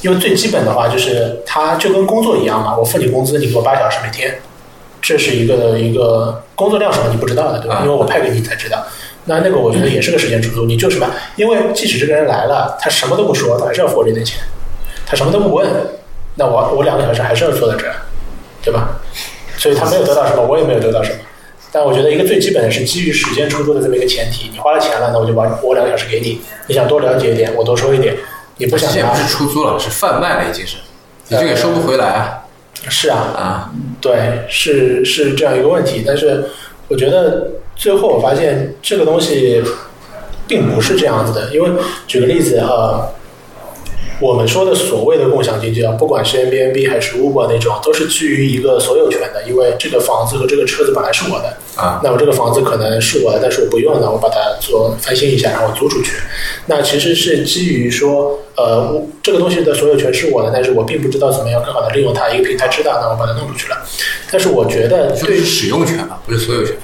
因为最基本的话就是它就跟工作一样嘛，我付你工资，你给我八小时每天，这是一个一个工作量什么你不知道的，对吧？啊因为我派给你才知道。那那个我觉得也是个时间出租，你就是吧？因为即使这个人来了，他什么都不说，他还是要付我这点钱，他什么都不问，那我我两个小时还是要坐在这儿，对吧？所以他没有得到什么，我也没有得到什么。但我觉得一个最基本的是基于时间出租的这么一个前提，你花了钱了，那我就把我两个小时给你，你想多了解一点，我多收一点，你不想拿现在不是出租了，是贩卖了，已经是，你这个也收不回来啊是啊，啊！对，是是这样一个问题，但是我觉得最后我发现这个东西并不是这样子的，因为举个例子呃，我们说的所谓的共享经济啊，不管是 Airbnb 还是 Uber 那种，都是基于一个所有权的，因为这个房子和这个车子本来是我的，啊，那我这个房子可能是我的，但是我不用了，我把它做翻新一下，然后租出去。那其实是基于说，呃，这个东西的所有权是我的，但是我并不知道怎么样更好的利用它。一个平台知道，那我把它弄出去了。但是我觉得对是使用权吧，不是所有权。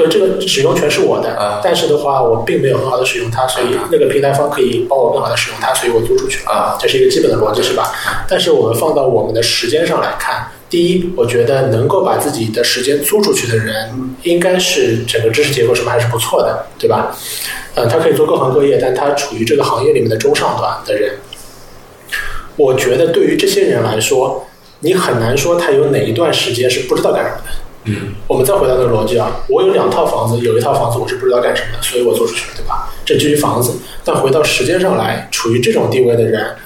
对这个使用权是我的，啊但是的话，我并没有很好的使用它，所以那个平台方可以帮我更好的使用它，所以我租出去。啊这是一个基本的逻辑，是吧？但是我们放到我们的时间上来看，第一，我觉得能够把自己的时间租出去的人，应该是整个知识结构什么还是不错的，对吧？嗯，他可以做各行各业，但他处于这个行业里面的中上端的人，我觉得对于这些人来说，你很难说他有哪一段时间是不知道干什么的。嗯，我们再回到那个逻辑啊，我有两套房子，有一套房子我是不知道干什么的，所以我租出去了，对吧？这基于房子。但回到时间上来，处于这种地位的人，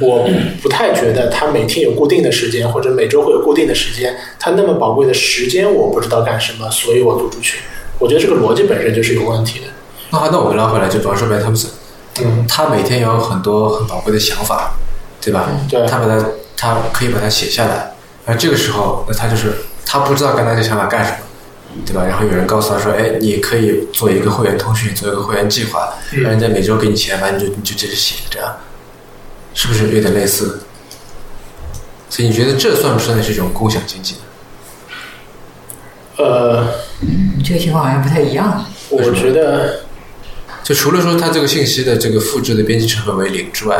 我不太觉得他每天有固定的时间，或者每周会有固定的时间，他那么宝贵的时间我不知道干什么，所以我租出去。我觉得这个逻辑本身就是有问题的。那好，那我们拉回来，就比方说 Ben Thompson，嗯，他每天有很多很宝贵的想法，对吧？对他把它，他可以把它写下来，而这个时候，那他就是他不知道跟他这想法干什么，对吧？然后有人告诉他说，哎，你可以做一个会员通讯，做一个会员计划，嗯让人家每周给你钱，反正你就你就接着写，这样是不是有点类似？所以你觉得这算不算是一种共享经济呢？呃，嗯，这个情况好像不太一样。我觉得就除了说它这个信息的这个复制的编辑成本为零之外，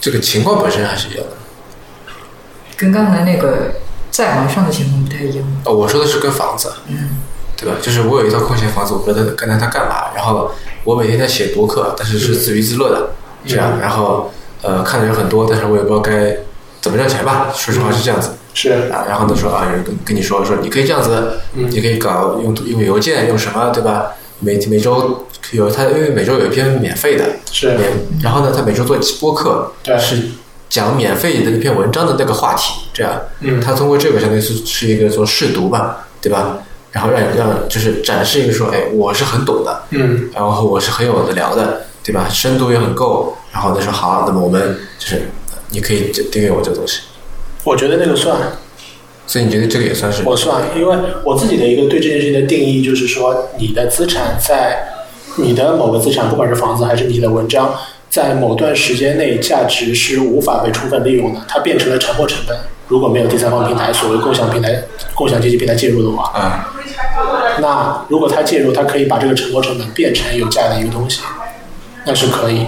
这个情况本身还是一样的。跟刚才那个在网上的情况不太一样。哦，我说的是跟房子，嗯，对吧？就是我有一套空闲房子，我不知道它跟它它干嘛，然后我每天在写博客，但是是自娱自乐的，这样，然后呃看的人很多，但是我也不知道该怎么挣钱吧，说实话是这样子是啊。然后呢说啊，有人跟跟你说说你可以这样子，嗯你可以搞用用邮件用什么，对吧？每每周有他，因为每周有一篇免费的，是免，然后呢，他每周做播客，对是讲免费的一篇文章的那个话题，这样，嗯他通过这个相当于是是一个做试读吧，对吧？然后让让就是展示一个说，哎，我是很懂的，嗯然后我是很有的聊的，对吧？深度也很够，然后他说好，那么我们就是你可以订阅我这个东西，我觉得那个算。所以你觉得这个也算是我算，因为我自己的一个对这件事情的定义就是说，你的资产在你的某个资产，不管是房子还是你的文章，在某段时间内价值是无法被充分利用的，它变成了沉没成本。如果没有第三方平台，所谓共享平台、共享经济平台介入的话，啊、那如果它介入，它可以把这个沉没成本变成有价的一个东西，那是可以。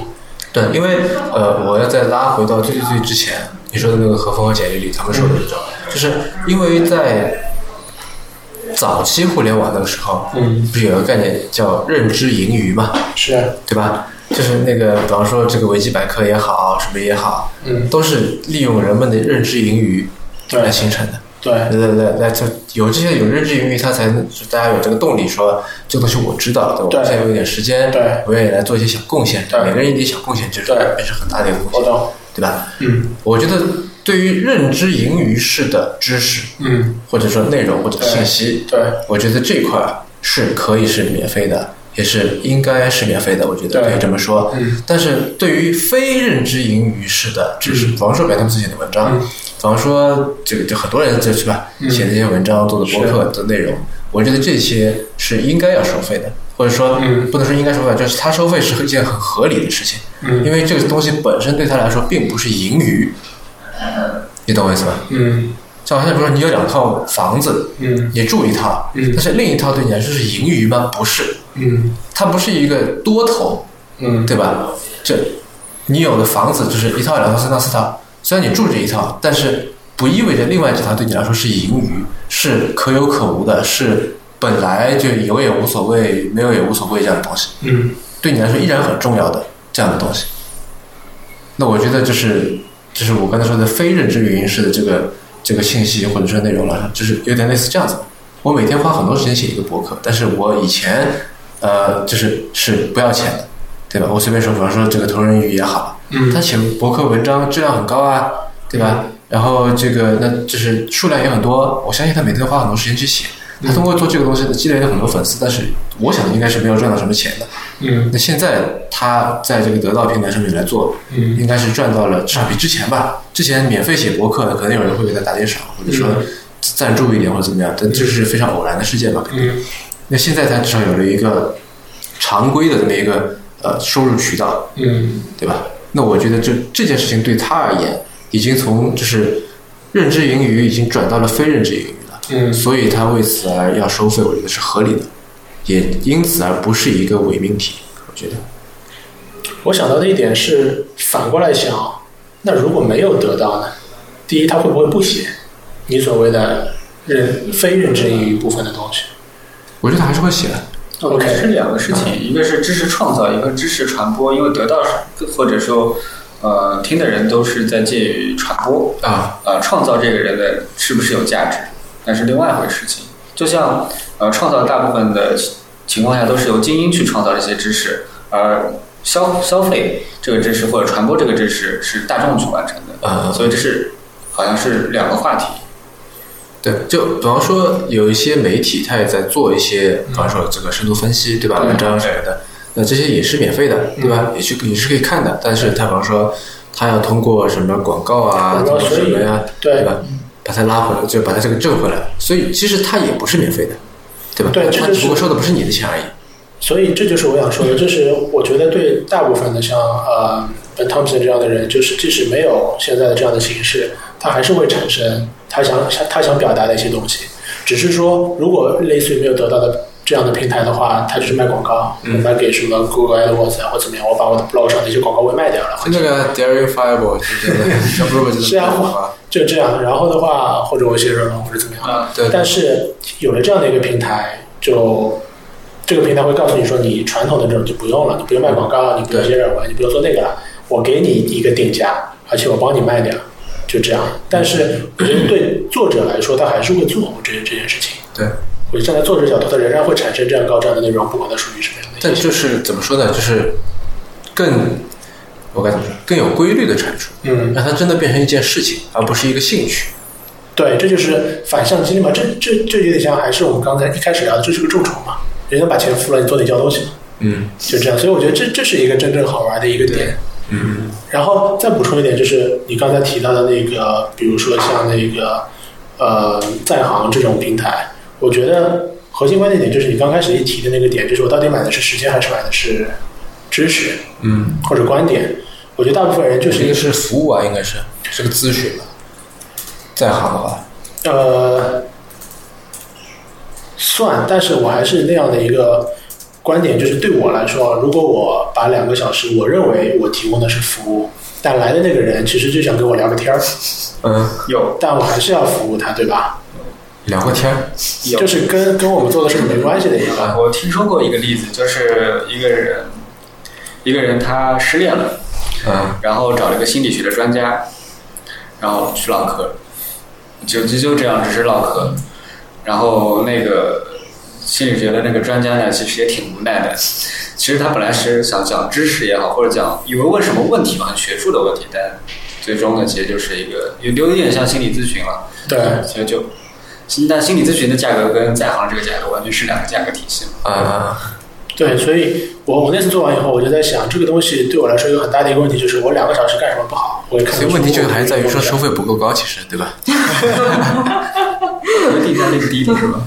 对，因为呃，我要再拉回到最最最之前你说的那个和风和简历里，咱们说的这种，就是因为在早期互联网那个时候，嗯，不是有个概念叫认知盈余嘛，是，对吧？就是那个，比方说这个维基百科也好，什么也好，嗯，都是利用人们的认知盈余来形成的。对，对对对，那就有这些有认知盈余，他才能大家有这个动力说这个东西我知道，对我现在有点时间，对我愿意来做一些小贡献，对每个人一点小贡献，就是对也是很大的一个贡献。对吧？嗯我觉得对于认知盈余式的知识，嗯，或者说内容或者信息，对我觉得这块儿是可以是免费的，也是应该是免费的，我觉得可以这么说。嗯。但是对于非认知盈余式的知识，比方说白他们自己的文章，嗯。比方说这个就很多人就是吧，嗯。写那些文章、做的博客的内容，我觉得这些是应该要收费的，或者说嗯。不能说应该收费，就是他收费是一件很合理的事情，嗯。因为这个东西本身对他来说并不是盈余，你懂我意思吧？嗯。就好像比如说你有两套房子，嗯。你住一套，嗯。但是另一套对你来说是盈余吗？不是，嗯它不是一个多头，嗯，对吧？这你有的房子就是一套、两套、三套、四套，虽然你住这一套，但是不意味着另外几套对你来说是盈余，是可有可无的，是本来就有也无所谓，没有也无所谓这样的东西。嗯对你来说依然很重要的这样的东西。那我觉得就是就是我刚才说的非认知原因式的这个这个信息或者说内容了，就是有点类似这样子。我每天花很多时间写一个博客，但是我以前呃就是是不要钱的，对吧？我随便说，比方说这个同人语也好，嗯他写博客文章质量很高啊，对吧？然后这个那就是数量也很多，我相信他每天花很多时间去写。他通过做这个东西积累了很多粉丝，但是我想应该是没有赚到什么钱的。嗯那现在他在这个得到平台上面来做，嗯应该是赚到了，至少比之前吧。之前免费写博客，可能有人会给他打点赏，或者说赞助一点或者怎么样，但这是非常偶然的事件吧？肯定。嗯那现在他至少有了一个常规的这么一个呃收入渠道，嗯对吧？那我觉得这这件事情对他而言，已经从就是认知盈余已经转到了非认知盈余了。嗯所以他为此而要收费，我觉得是合理的，也因此而不是一个伪命题。我觉得，我想到的一点是反过来想，那如果没有得到呢？第一，他会不会不写你所谓的认非认知盈余部分的东西？我觉得还是会写的。我觉得是两个事情，一个是知识创造，一个知识传播。因为得到或者说呃听的人都是在介于传播，啊，呃创造这个人的是不是有价值，那是另外一回事情。就像呃创造大部分的情况下都是由精英去创造这些知识，而消消费这个知识或者传播这个知识是大众去完成的，嗯所以这是好像是两个话题。对，就比方说有一些媒体，他也在做一些，比方说这个深度分析，对吧？文章什么的，那这些也是免费的，对吧？也去也是可以看的，但是他比方说他要通过什么广告啊，通过什么呀，对对吧？把它拉回来，就把它这个挣回来，所以其实它也不是免费的，对吧？他只不过收的不是你的钱而已。所以这就是我想说的，就是我觉得对大部分的像呃 Thompson 这样的人，就是即使没有现在的这样的形式，他还是会产生他想想他想表达的一些东西。只是说，如果类似于没有得到的这样的平台的话，他就是卖广告，我卖给什么 Google AdWords 啊或怎么样，我把我的 blog 上的一些广告位卖掉了，就那个 Daring Fireball 是不是是啊就这样。然后的话，或者我写热门或者怎么样，啊，对，但是有了这样的一个平台，就这个平台会告诉你说，你传统的这种就不用了，你不用卖广告，你不用写软文，你不用做那个了，我给你一个定价，而且我帮你卖掉，就这样。但是我觉得对作者来说，他还是会做我这这件事情。对。我站在作者角度，他仍然会产生这样高质量的内容，不管它属于什么样的但。就是怎么说呢？就是更我该怎么说？更有规律的产出，嗯，让它真的变成一件事情，而不是一个兴趣。对，这就是反向激励嘛。这这这有点像，还是我们刚才一开始聊的，这是个众筹嘛。人家把钱付了，你做点交东西嘛，嗯就这样。所以我觉得这这是一个真正好玩的一个点。嗯然后再补充一点，就是你刚才提到的那个，比如说像那个呃在行这种平台，我觉得核心关键点就是你刚开始一提的那个点，就是我到底买的是时间还是买的是知识嗯，或者观点？我觉得大部分人就是一个是服务啊，应该是是个咨询吧。在行的话，呃算，但是我还是那样的一个观点，就是对我来说，如果我把两个小时，我认为我提供的是服务，但来的那个人其实就想跟我聊个天儿，嗯，有但我还是要服务他，对吧？聊个天儿，有就是跟跟我们做的事没关系的一个。我听说过一个例子，就是一个人，一个人他失恋了，嗯然后找了一个心理学的专家，然后去唠嗑，就就就这样，只是唠嗑。然后那个心理学的那个专家呢，其实也挺无奈的。其实他本来是想讲知识也好，或者讲以为问什么问题嘛，很学术的问题，但最终呢，其实就是一个有有点像心理咨询了。对，其实就，但心理咨询的价格跟在行这个价格完全是两个价格体系嘛。啊，对，所以我我那次做完以后，我就在想，这个东西对我来说有很大的一个问题，就是我两个小时干什么不好？我所以问题就还在于说收费。不够高，其实对吧？定价那个低的是吧？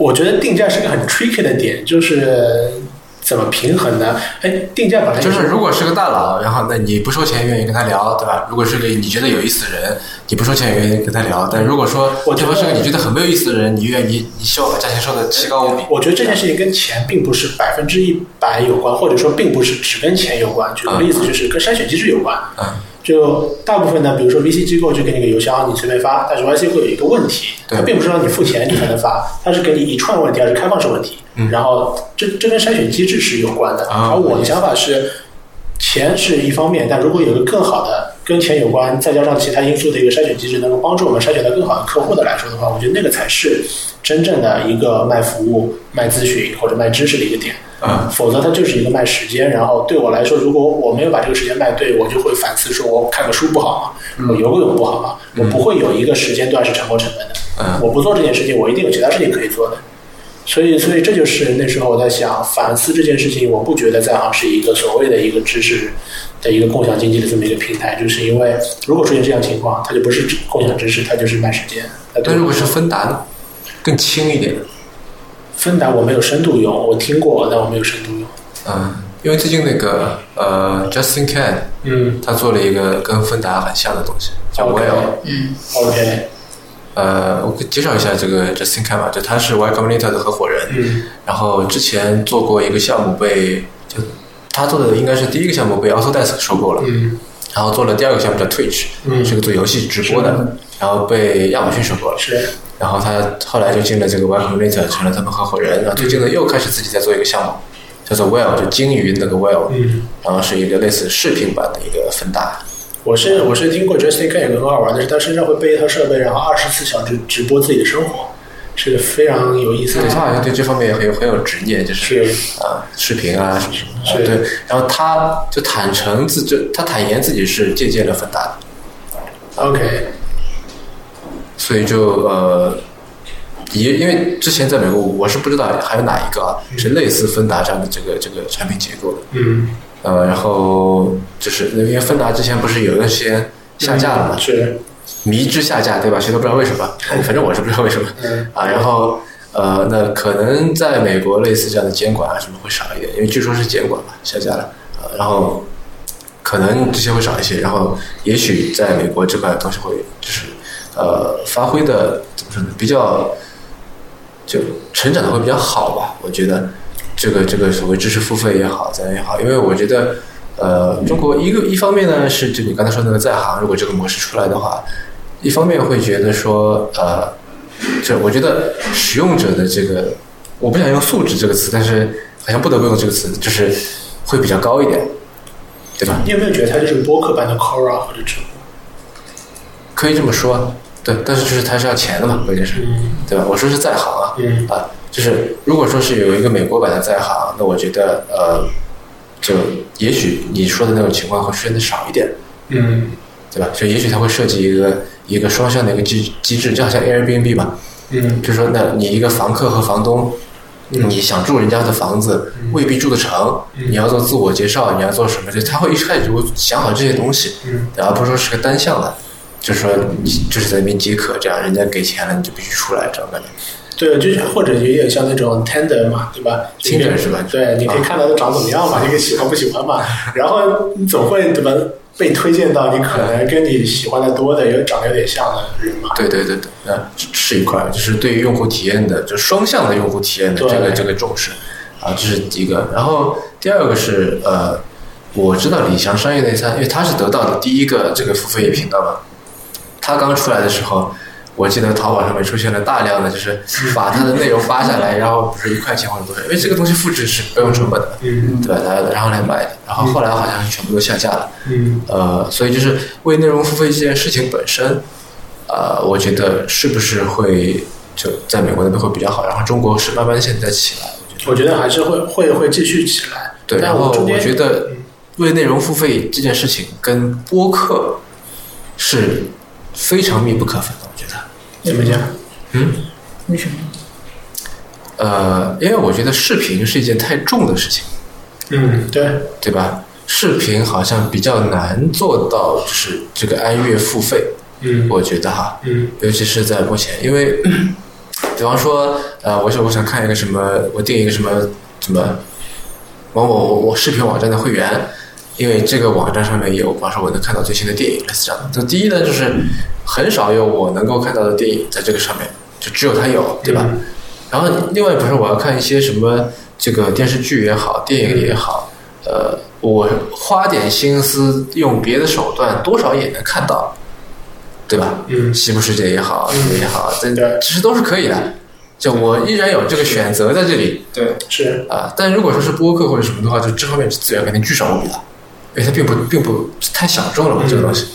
我觉得定价是个很 tricky 的点，就是怎么平衡呢？哎，定价本来就是如果是个大佬，然后那你不收钱愿意跟他聊，对吧？如果是个你觉得有意思的人，你不收钱也愿意跟他聊。但如果说对方是个你觉得很没有意思的人，你愿意你希望把价钱收的奇高无比。我觉得这件事情跟钱并不是百分之一百有关，或者说并不是只跟钱有关。举个例子，就是跟筛选机制有关。嗯就大部分呢，比如说 VC 机构就给你个邮箱，你随便发，但是 YC 会有一个问题，它并不是让你付钱你才能发，它是给你一串问题，还是开放式问题。嗯然后这这跟筛选机制是有关的。啊而我的想法是，钱是一方面，但如果有个更好的跟钱有关，再加上其他因素的一个筛选机制，能够帮助我们筛选到更好的客户的来说的话，我觉得那个才是真正的一个卖服务、卖咨询或者卖知识的一个点。啊否则它就是一个卖时间。然后对我来说，如果我没有把这个时间卖对，我就会反思说，我看个书不好吗？我游个泳不好吗？我不会有一个时间段是沉没成本的。嗯我不做这件事情，我一定有其他事情可以做的。所以，所以这就是那时候我在想反思这件事情。我不觉得在行是一个所谓的一个知识的一个共享经济的这么一个平台，就是因为如果出现这样情况，它就不是共享知识，它就是卖时间。但如果是芬达呢，更轻一点，芬达，我没有深度用，我听过，但我没有深度用。嗯，因为最近那个呃 Justin Can 嗯他做了一个跟芬达很像的东西，叫 Well。嗯，，OK，呃，我给介绍一下这个 Justin Kam 吧，就他是 Y Combinator 的合伙人，嗯然后之前做过一个项目被就他做的应该是第一个项目被 Autodesk 收购了，嗯然后做了第二个项目叫 Twitch，嗯是个做游戏直播的，然后被亚马逊收购了。是，然后他后来就进了这个 Y Combinator，成了他们合伙人。然后最近呢，又开始自己在做一个项目，叫做 Well，就鲸鱼那个 Well，嗯。然后是一个类似视频版的一个芬达。我是我是听过 Justin K 有个很好玩的是，他身上会背一套设备，然后二十四小时直播自己的生活，是个非常有意思的对。他好像对这方面也很有很有执念，就是是啊、视频啊什么对，然后他就坦诚自就他坦言自己是借鉴了芬达的，OK，所以就呃。也因为之前在美国，我是不知道还有哪一个啊是类似芬达这样的这个这个产品结构的。嗯，呃，然后就是因为芬达之前不是有一段时间下架了嘛，是，迷之下架，对吧？谁都不知道为什么，反正我是不知道为什么嗯啊。然后呃，那可能在美国类似这样的监管啊什么会少一点，因为据说是监管嘛下架了啊。然后可能这些会少一些，然后也许在美国这块东西会就是呃发挥的怎么说呢，比较就成长的会比较好吧，我觉得这个这个所谓知识付费也好，怎样也好，因为我觉得呃，中国一个一方面呢是就你刚才说那个在行，如果这个模式出来的话，一方面会觉得说呃，这我觉得使用者的这个我不想用素质这个词，但是好像不得不用这个词，就是会比较高一点，对吧？你有没有觉得它就是播客版的 Quora 或者知乎？可以这么说，对，但是就是它是要钱的嘛，关键是，嗯对吧？我说是在行啊，嗯啊，就是如果说是有一个美国版的在行，那我觉得呃，就也许你说的那种情况会出现的少一点，嗯。对吧？就也许它会设计一个一个双向的一个机机制，就好像 Airbnb 吧，嗯。就是说，那你一个房客和房东，嗯。你想住人家的房子，未必住得成，嗯。你要做自我介绍，你要做什么？就他会一开始就会想好这些东西，嗯。而不是说是个单向的，就是说你就是在那边接客，这样人家给钱了你就必须出来，这种感觉。对，就是或者也有点像那种 Tender 嘛，对吧 Tinder 是吧对，你可以看到它长怎么样嘛，你可以喜欢不喜欢嘛，然后你总会怎么被推荐到你可能跟你喜欢的多的、有长得有点像的人嘛。对对对对，那是一块，就是对于用户体验的，就双向的用户体验的这个这个重视啊，这是一个。然后第二个是呃，我知道李翔商业内参，因为他是得到的第一个这个付费频道嘛，他刚出来的时候。我记得淘宝上面出现了大量的，就是把它的内容扒下来，然后不是一块钱或者多少，因为这个东西复制是不用成本的，嗯对吧？大家然后来买的，然后后来好像是全部都下架了。嗯呃，所以就是为内容付费这件事情本身，呃，我觉得是不是会就在美国那边会比较好，然后中国是慢慢现在起来，我觉得我觉得还是会会会继续起来。对。然后我觉得为内容付费这件事情跟播客是非常密不可分的。怎么讲？嗯，为什么？呃，因为我觉得视频是一件太重的事情，嗯，对，对吧？视频好像比较难做到，就是这个按月付费，嗯我觉得哈，嗯尤其是在目前，因为 比方说，呃，我想我想看一个什么，我订一个什么什么某某我视频网站的会员，因为这个网站上面有，比方说我能看到最新的电影，类似这样的。就第一呢，就是很少有我能够看到的电影在这个上面，就只有它有，对吧？嗯然后另外不是我要看一些什么这个电视剧也好，电影也好，呃，我花点心思用别的手段，多少也能看到，对吧？嗯西部世界也好，什么也好，这对其实都是可以的。就我依然有这个选择在这里对，是啊。但如果说是播客或者什么的话，就这方面资源肯定巨少无比的，因为它并不并不太小众了嘛，这个东西，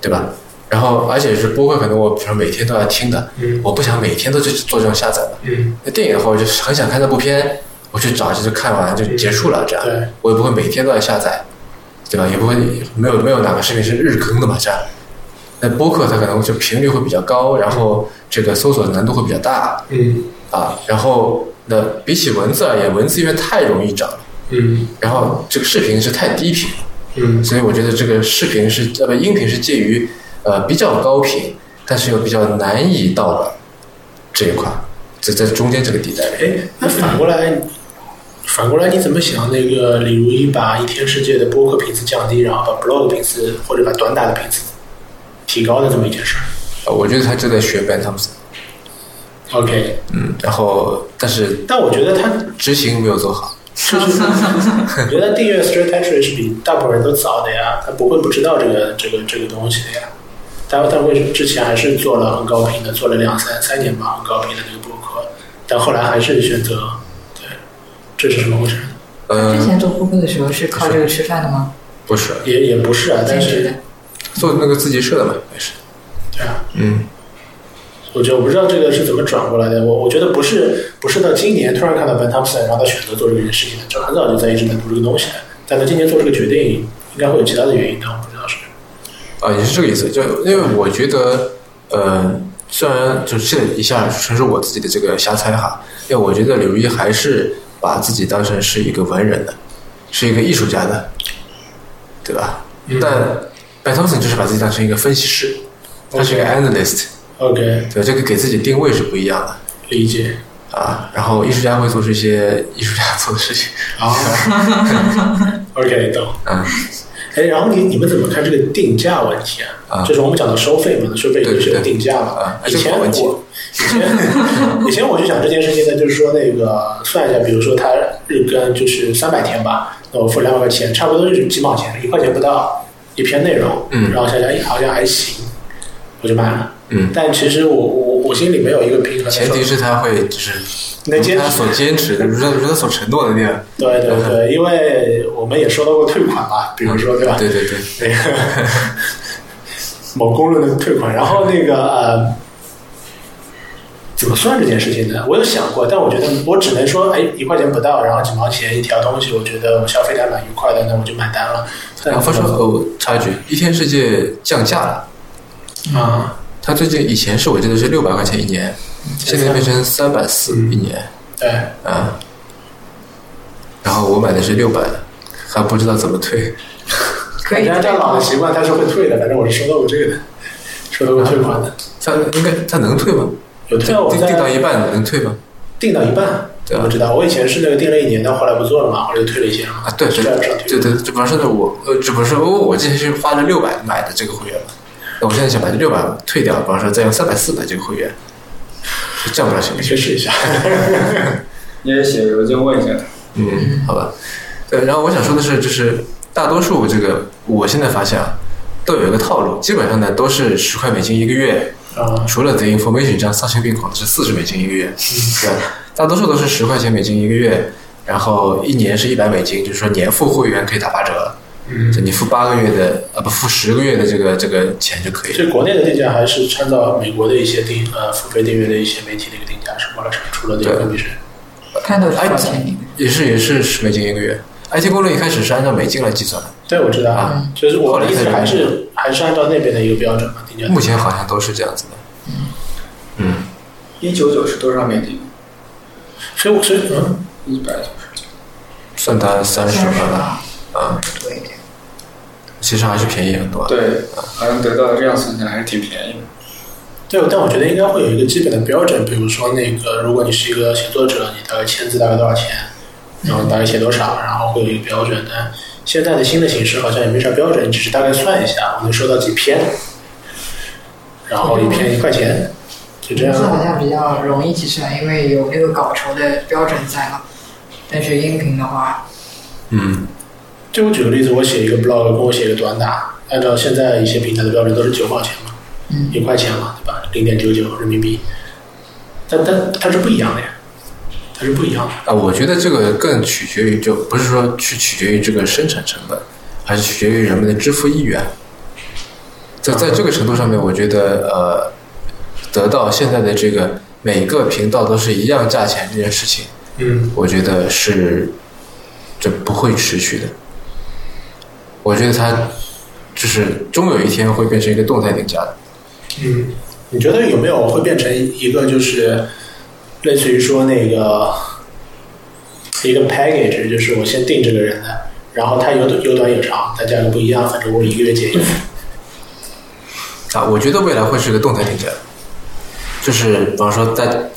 对吧？然后而且是播客，可能我比如说每天都要听的，嗯我不想每天都去做这种下载的。嗯那电影的话，我就是很想看这部片，我去找，就是看完就结束了，这样。对我也不会每天都要下载，对吧？也不会没有没有哪个视频是日更的嘛，这样。那播客它可能就频率会比较高，然后这个搜索难度会比较大嗯啊。然后那比起文字而言，文字因为太容易找了，嗯然后这个视频是太低频了，嗯所以我觉得这个视频是呃不音频是介于呃比较高频，但是又比较难以到的这一块，在在中间这个地带里。哎，那反过来，反过来你怎么想？那个李如一把一天世界的播客频次降低，然后把 blog 频次或者把短打的频次提高的这么一件事儿。呃我觉得他就在学 Ben Thompson，OK，嗯，然后但是但我觉得他执行没有做好。就是，我觉得订阅 Straight Hatchery 是比大部分人都早的呀，他不会不知道这个这个这个东西的呀。但但为什么之前还是做了很高频的，做了两三三年吧，很高频的那个播客，但后来还是选择，对，这是什么回事？嗯之，前做播客的时候是靠这个吃饭的吗？不是也也不是啊，但是兼职的。做那个自习社的嘛，也是。对啊，嗯，我觉得我不知道这个是怎么转过来的。我我觉得不是不是到今年突然看到 Ben Thompson，然后他选择做这件事情的，就很早就在一直在读这个东西的。但他今年做这个决定，应该会有其他的原因，但我不知道是。啊，也是这个意思。就因为我觉得，呃，虽然就是现在以下纯属我自己的这个瞎猜哈，因为我觉得刘一还是把自己当成是一个文人的，是一个艺术家的，对吧？嗯但 Ben Thompson 就是把自己当成一个分析师，他是一个 analyst，OK，对，这个给自己定位是不一样的。理解。啊，然后艺术家会做出一些艺术家做的事情，啊，OK，懂。嗯，哎，然后你你们怎么看这个定价问题啊？啊就是我们讲的收费嘛，收费就是有定价嘛。啊以前我以前以前我就想这件事情呢，就是说那个算一下，比如说他日更就是三百天吧，那我付两百块钱，差不多就是几毛钱，一块钱不到一篇内容，嗯然后想想哎好像还行，我就买了。嗯，但其实我我我心里没有一个平衡。前提是他会就是能坚持他所坚持的，如他如他所承诺的那样。对对对，因为我们也收到过退款嘛，比如说对吧？对对对，那个某公论的退款，然后那个呃，怎么算这件事情呢？我有想过，但我觉得我只能说，哎，一块钱不到，然后几毛钱一条东西，我觉得我消费的还蛮愉快的，那我就买单了。然后说哦，插一句，一天世界降价了，啊，他最近以前是我记得是六百块钱一年，现在变成三百四一年对，啊。然后我买的是六百的，还不知道怎么退。可以按照老的习惯，他是会退的，反正我是收到过这个的，收到过退款的，他应该他能退吗？有退定定到一半能退吗？定到一半，对啊我知道，我以前是那个定了一年，但后来不做了嘛，后来就退了一些嘛。啊，对对对对，这不是我呃，这不是我我之前是花了六百买的这个会员嘛，那我现在想把这六百退掉，比方说再用三百四买这个会员，这样不了行不试一下。你也写邮件问一下他。嗯，好吧。对，然后我想说的是，就是大多数这个我现在发现啊，都有一个套路，基本上呢都是十块美金一个月，啊，除了 The Information 这样丧心病狂的是四十美金一个月，对，大多数都是十块钱美金一个月，然后一年是一百美金，就是说年付会员可以打八折，嗯就你付八个月的呃不付十个月的这个这个钱就可以了。所以国内的定价还是参照美国的一些订呃付费订阅的一些媒体的一个定价是吗？除了这个对米是看多少钱一个？也是也是十美金一个月。IT 公论一开始是按照美金来计算的，对，我知道，啊就是我的意思还是还是按照那边的一个标准嘛，定价。目前好像都是这样子的。嗯，一九九是多少美金？所以我所以嗯，一百九十九。算它三十吧，吧，啊。其实还是便宜很多。对，好像得到这样算起来还是挺便宜的。对，但我觉得应该会有一个基本的标准，比如说那个，如果你是一个写作者，你大概签字大概多少钱，然后大概写多少，然后会有一个标准但。现在的新的形式好像也没啥标准，只是大概算一下，我能收到几篇，然后一篇一块钱，就这这好。像比较容易计算，因为有那个稿酬的标准在嘛。但是音频的话，嗯，就我举个例子，我写一个 blog，跟我写一个短打，按照现在一些平台的标准都是九毛钱嘛，嗯一块钱嘛，对吧？零点九九人民币，但但它是不一样的呀，它是不一样的。啊，我觉得这个更取决于，就不是说去取决于这个生产成本，还是取决于人们的支付意愿。在在这个程度上面，我觉得呃，得到现在的这个每个频道都是一样价钱这件事情，嗯我觉得是这不会持续的。我觉得它就是终有一天会变成一个动态定价的。嗯，你觉得有没有会变成一个就是类似于说那个一个 package，就是我先定这个人的，然后他有有短有长，它价格不一样，反正我一个月结一次。啊，我觉得未来会是个动态定价，就是比方说在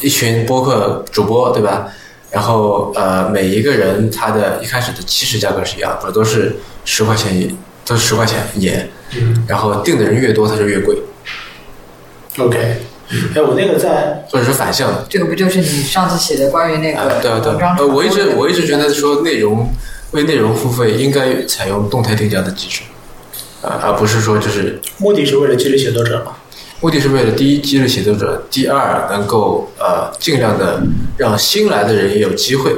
一群播客主播对吧？然后呃，每一个人他的一开始的起始价格是一样，不都是十块钱一，都是十块钱一然后定的人越多，它就越贵，，OK。哎，我那个在或者是反向的。这个不就是你上次写的关于那啊，个对啊，对啊，文章呃，我一直我一直觉得说内容为内容付费应该采用动态定价的机制，啊，而不是说就是目的是为了激励写作者嘛？目的是为了第一激励写作者，第二能够呃尽量的让新来的人也有机会，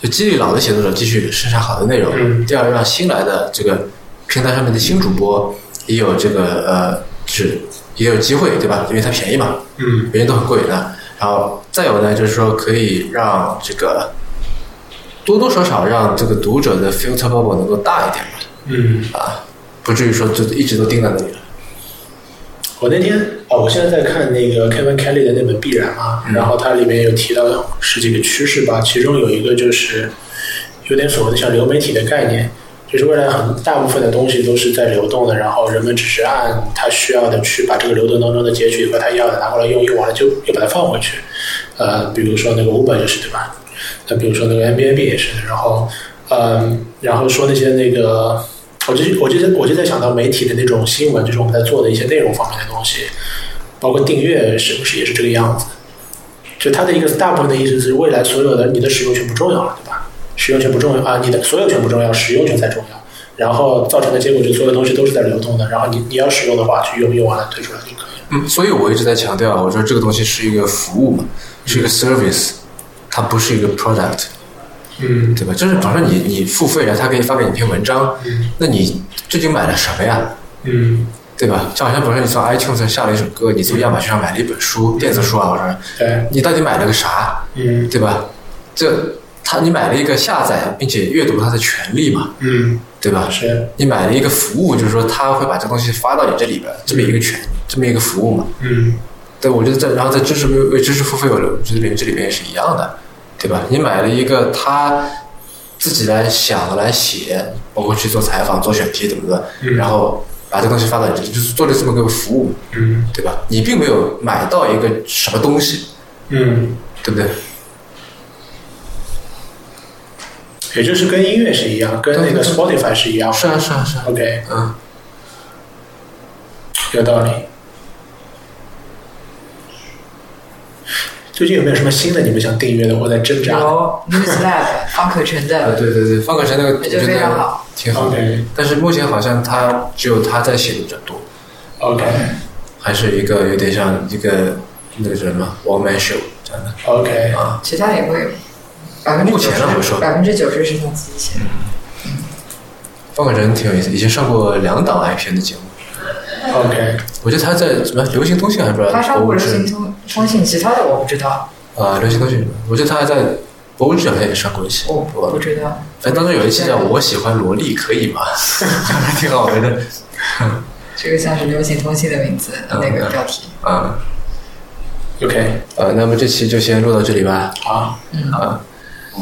就激励老的写作者继续生产好的内容。嗯第二让新来的这个平台上面的新主播也有这个呃是也有机会，对吧？因为它便宜嘛，嗯别人都很贵的。然后再有呢，就是说可以让这个多多少少让这个读者的 filter bubble 能够大一点吧，嗯。啊，不至于说就一直都盯在那里了。我那天哦，我现在在看那个 Kevin Kelly 的那本《必然》嘛，然后它里面有提到十几个趋势吧，其中有一个就是有点所谓的像流媒体的概念，就是未来很大部分的东西都是在流动的，然后人们只是按他需要的去把这个流动当中的截取和他要的拿过来用，用完了就又把它放回去。呃，比如说那个 Uber 就是对吧？那比如说那个 Airbnb 也是，然后嗯，然后说那些那个。我就我就在我就在想到媒体的那种新闻，就是我们在做的一些内容方面的东西，包括订阅是不是也是这个样子？就它的一个大部分的意思是，未来所有的你的使用权不重要了，对吧？使用权不重要啊，你的所有权不重要，使用权才重要。然后造成的结果就是所有东西都是在流动的，然后你你要使用的话，去用用完了退出来就可以了。嗯，所以我一直在强调，我说这个东西是一个服务嘛，是一个 service，它不是一个 product，嗯对吧？就是比如说你你付费了，他可以发给你一篇文章，嗯那你究竟买了什么呀？嗯，对吧？就好像比如说你从 iTunes 上下了一首歌，你从亚马逊上买了一本书，电子书啊，我说对，你到底买了个啥？嗯对吧？这他你买了一个下载并且阅读它的权利嘛，嗯对吧？是你买了一个服务，就是说他会把这东西发到你这里边，这么一个权，这么一个服务嘛。嗯对，我觉得在然后在知识为为知识付费有了这里这里边也是一样的，对吧？你买了一个他自己来想来写，包括去做采访、做选题怎么的，嗯然后把这东西发到你这里，就是做了这么个服务，嗯对吧？你并没有买到一个什么东西，嗯，对不对？也就是跟音乐是一样，跟那个 Spotify 是一样。是啊，是啊，是啊。OK，嗯，有道理。最近有没有什么新的你们想订阅的或者挣扎的？有 NewsLab 方可成啊，的，对对对，方可成那个我我觉得觉非常好。挺好的，但是目前好像他只有他在写的比较多，OK。还是一个有点像一个那个什么 one man show 这样的。OK，啊。其他也会有，百分之目九前呢我说。十，百分之九十是他自己写的。方可成挺有意思，以前上过两档 IPN 的节目。OK，我觉得他在什么流行通信还是不知道他上过流行通通信，其他的我不知道，啊，流行通信，我觉得他还在博物志好像也上过一期，我我不知道。反正当中有一期叫“我喜欢萝莉”，可以吗？还挺好玩的。这个像是流行通信的名字，嗯那个标题。啊 OK，呃，那么这期就先录到这里吧。好，嗯啊，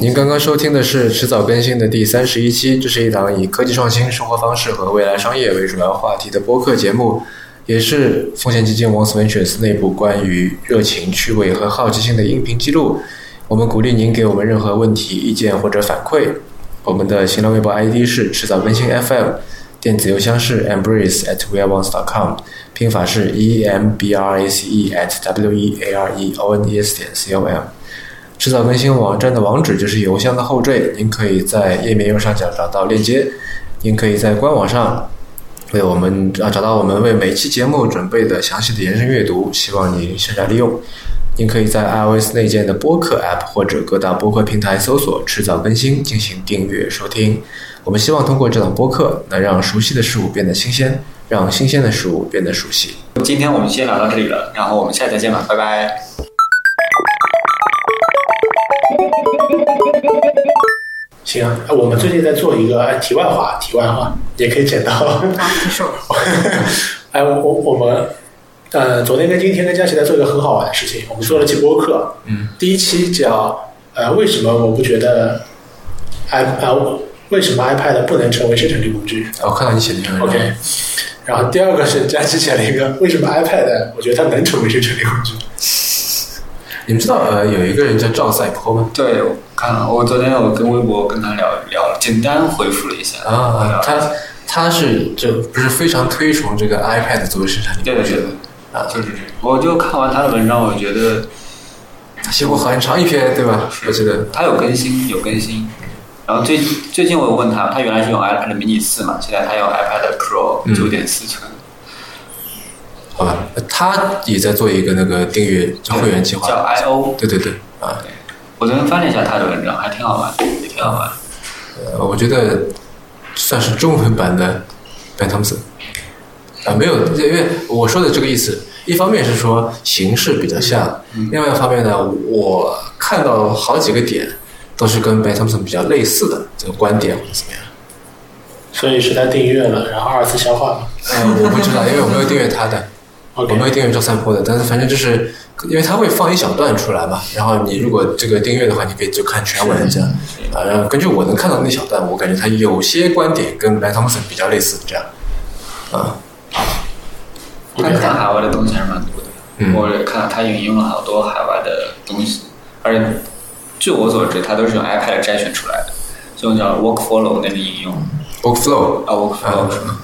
您刚刚收听的是迟早更新的第三十一期，这是一档以科技创新、生活方式和未来商业为主要话题的播客节目，也是风险基金 Once Ventures 内部关于热情、趣味和好奇心的音频记录。我们鼓励您给我们任何问题、意见或者反馈。我们的新浪微博 ID 是迟早更新 FM，电子邮箱是 embrace at weareones.com，拼法是 e m b r a c e at w e a r e o n e s 点 c o m。迟早更新网站的网址就是邮箱的后缀，您可以在页面右上角找到链接。您可以在官网上为我们啊找到我们为每期节目准备的详细的延伸阅读，希望您善加利用。您可以在 iOS 内建的播客 App 或者各大播客平台搜索“迟早更新”进行订阅收听。我们希望通过这档播客，能让熟悉的事物变得新鲜，让新鲜的事物变得熟悉。今天我们先聊到这里了，然后我们下次再见吧，拜拜。行啊，我们最近在做一个哎题外话，题外话也可以剪到。啊，你说，哎，我我们呃，昨天跟今天跟佳琪在做一个很好玩的事情，我们做了期播客。嗯，第一期讲呃，为什么我不觉得 i 啊、为什么 iPad 不能成为生产力工具我看到你写的这个？OK。然后第二个是佳琪写了一个，为什么 iPad 我觉得它能成为生产力工具？你们知道呃有一个人叫赵赛坡吗？对，我看了，我昨天有跟微博跟他聊聊，简单回复了一下啊，他他是就不是非常推崇这个 iPad 作为生产力对的对工具的，啊，就是这样。我就看完他的文章，我觉得他写过很长一篇对吧？我记得他有更新，有更新。然后最最近我有问他，他原来是用 iPad mini 四嘛，现在他用 iPad Pro 嗯九点四寸，好吧，他也在做一个那个订阅会员计划，叫 IO。对对对啊，我昨天翻了一下他的文章，还挺好玩，也挺好玩。呃，我觉得算是中文版的 Ben Thompson 啊，没有，因为我说的这个意思，一方面是说形式比较像，另外一方面呢，我看到好几个点都是跟 Ben Thompson 比较类似的这个观点或者怎么样。所以是他订阅了，然后二次消化吗。呃，我不知道，因为我没有订阅他的，我没有订阅赵三坡的，但是反正就是因为它会放一小段出来嘛，然后你如果这个订阅的话，你可以就看全文这样啊。然后根据我能看到的那小段，我感觉他有些观点跟 Ben Thompson 比较类似，这样啊。他看海外的东西还是蛮多的，嗯我也看到他引用了好多海外的东西，而且据我所知，他都是用 iPad 摘选出来的，就叫 Workflow 那个引用 Workflow 啊，Workflow 啊是吗？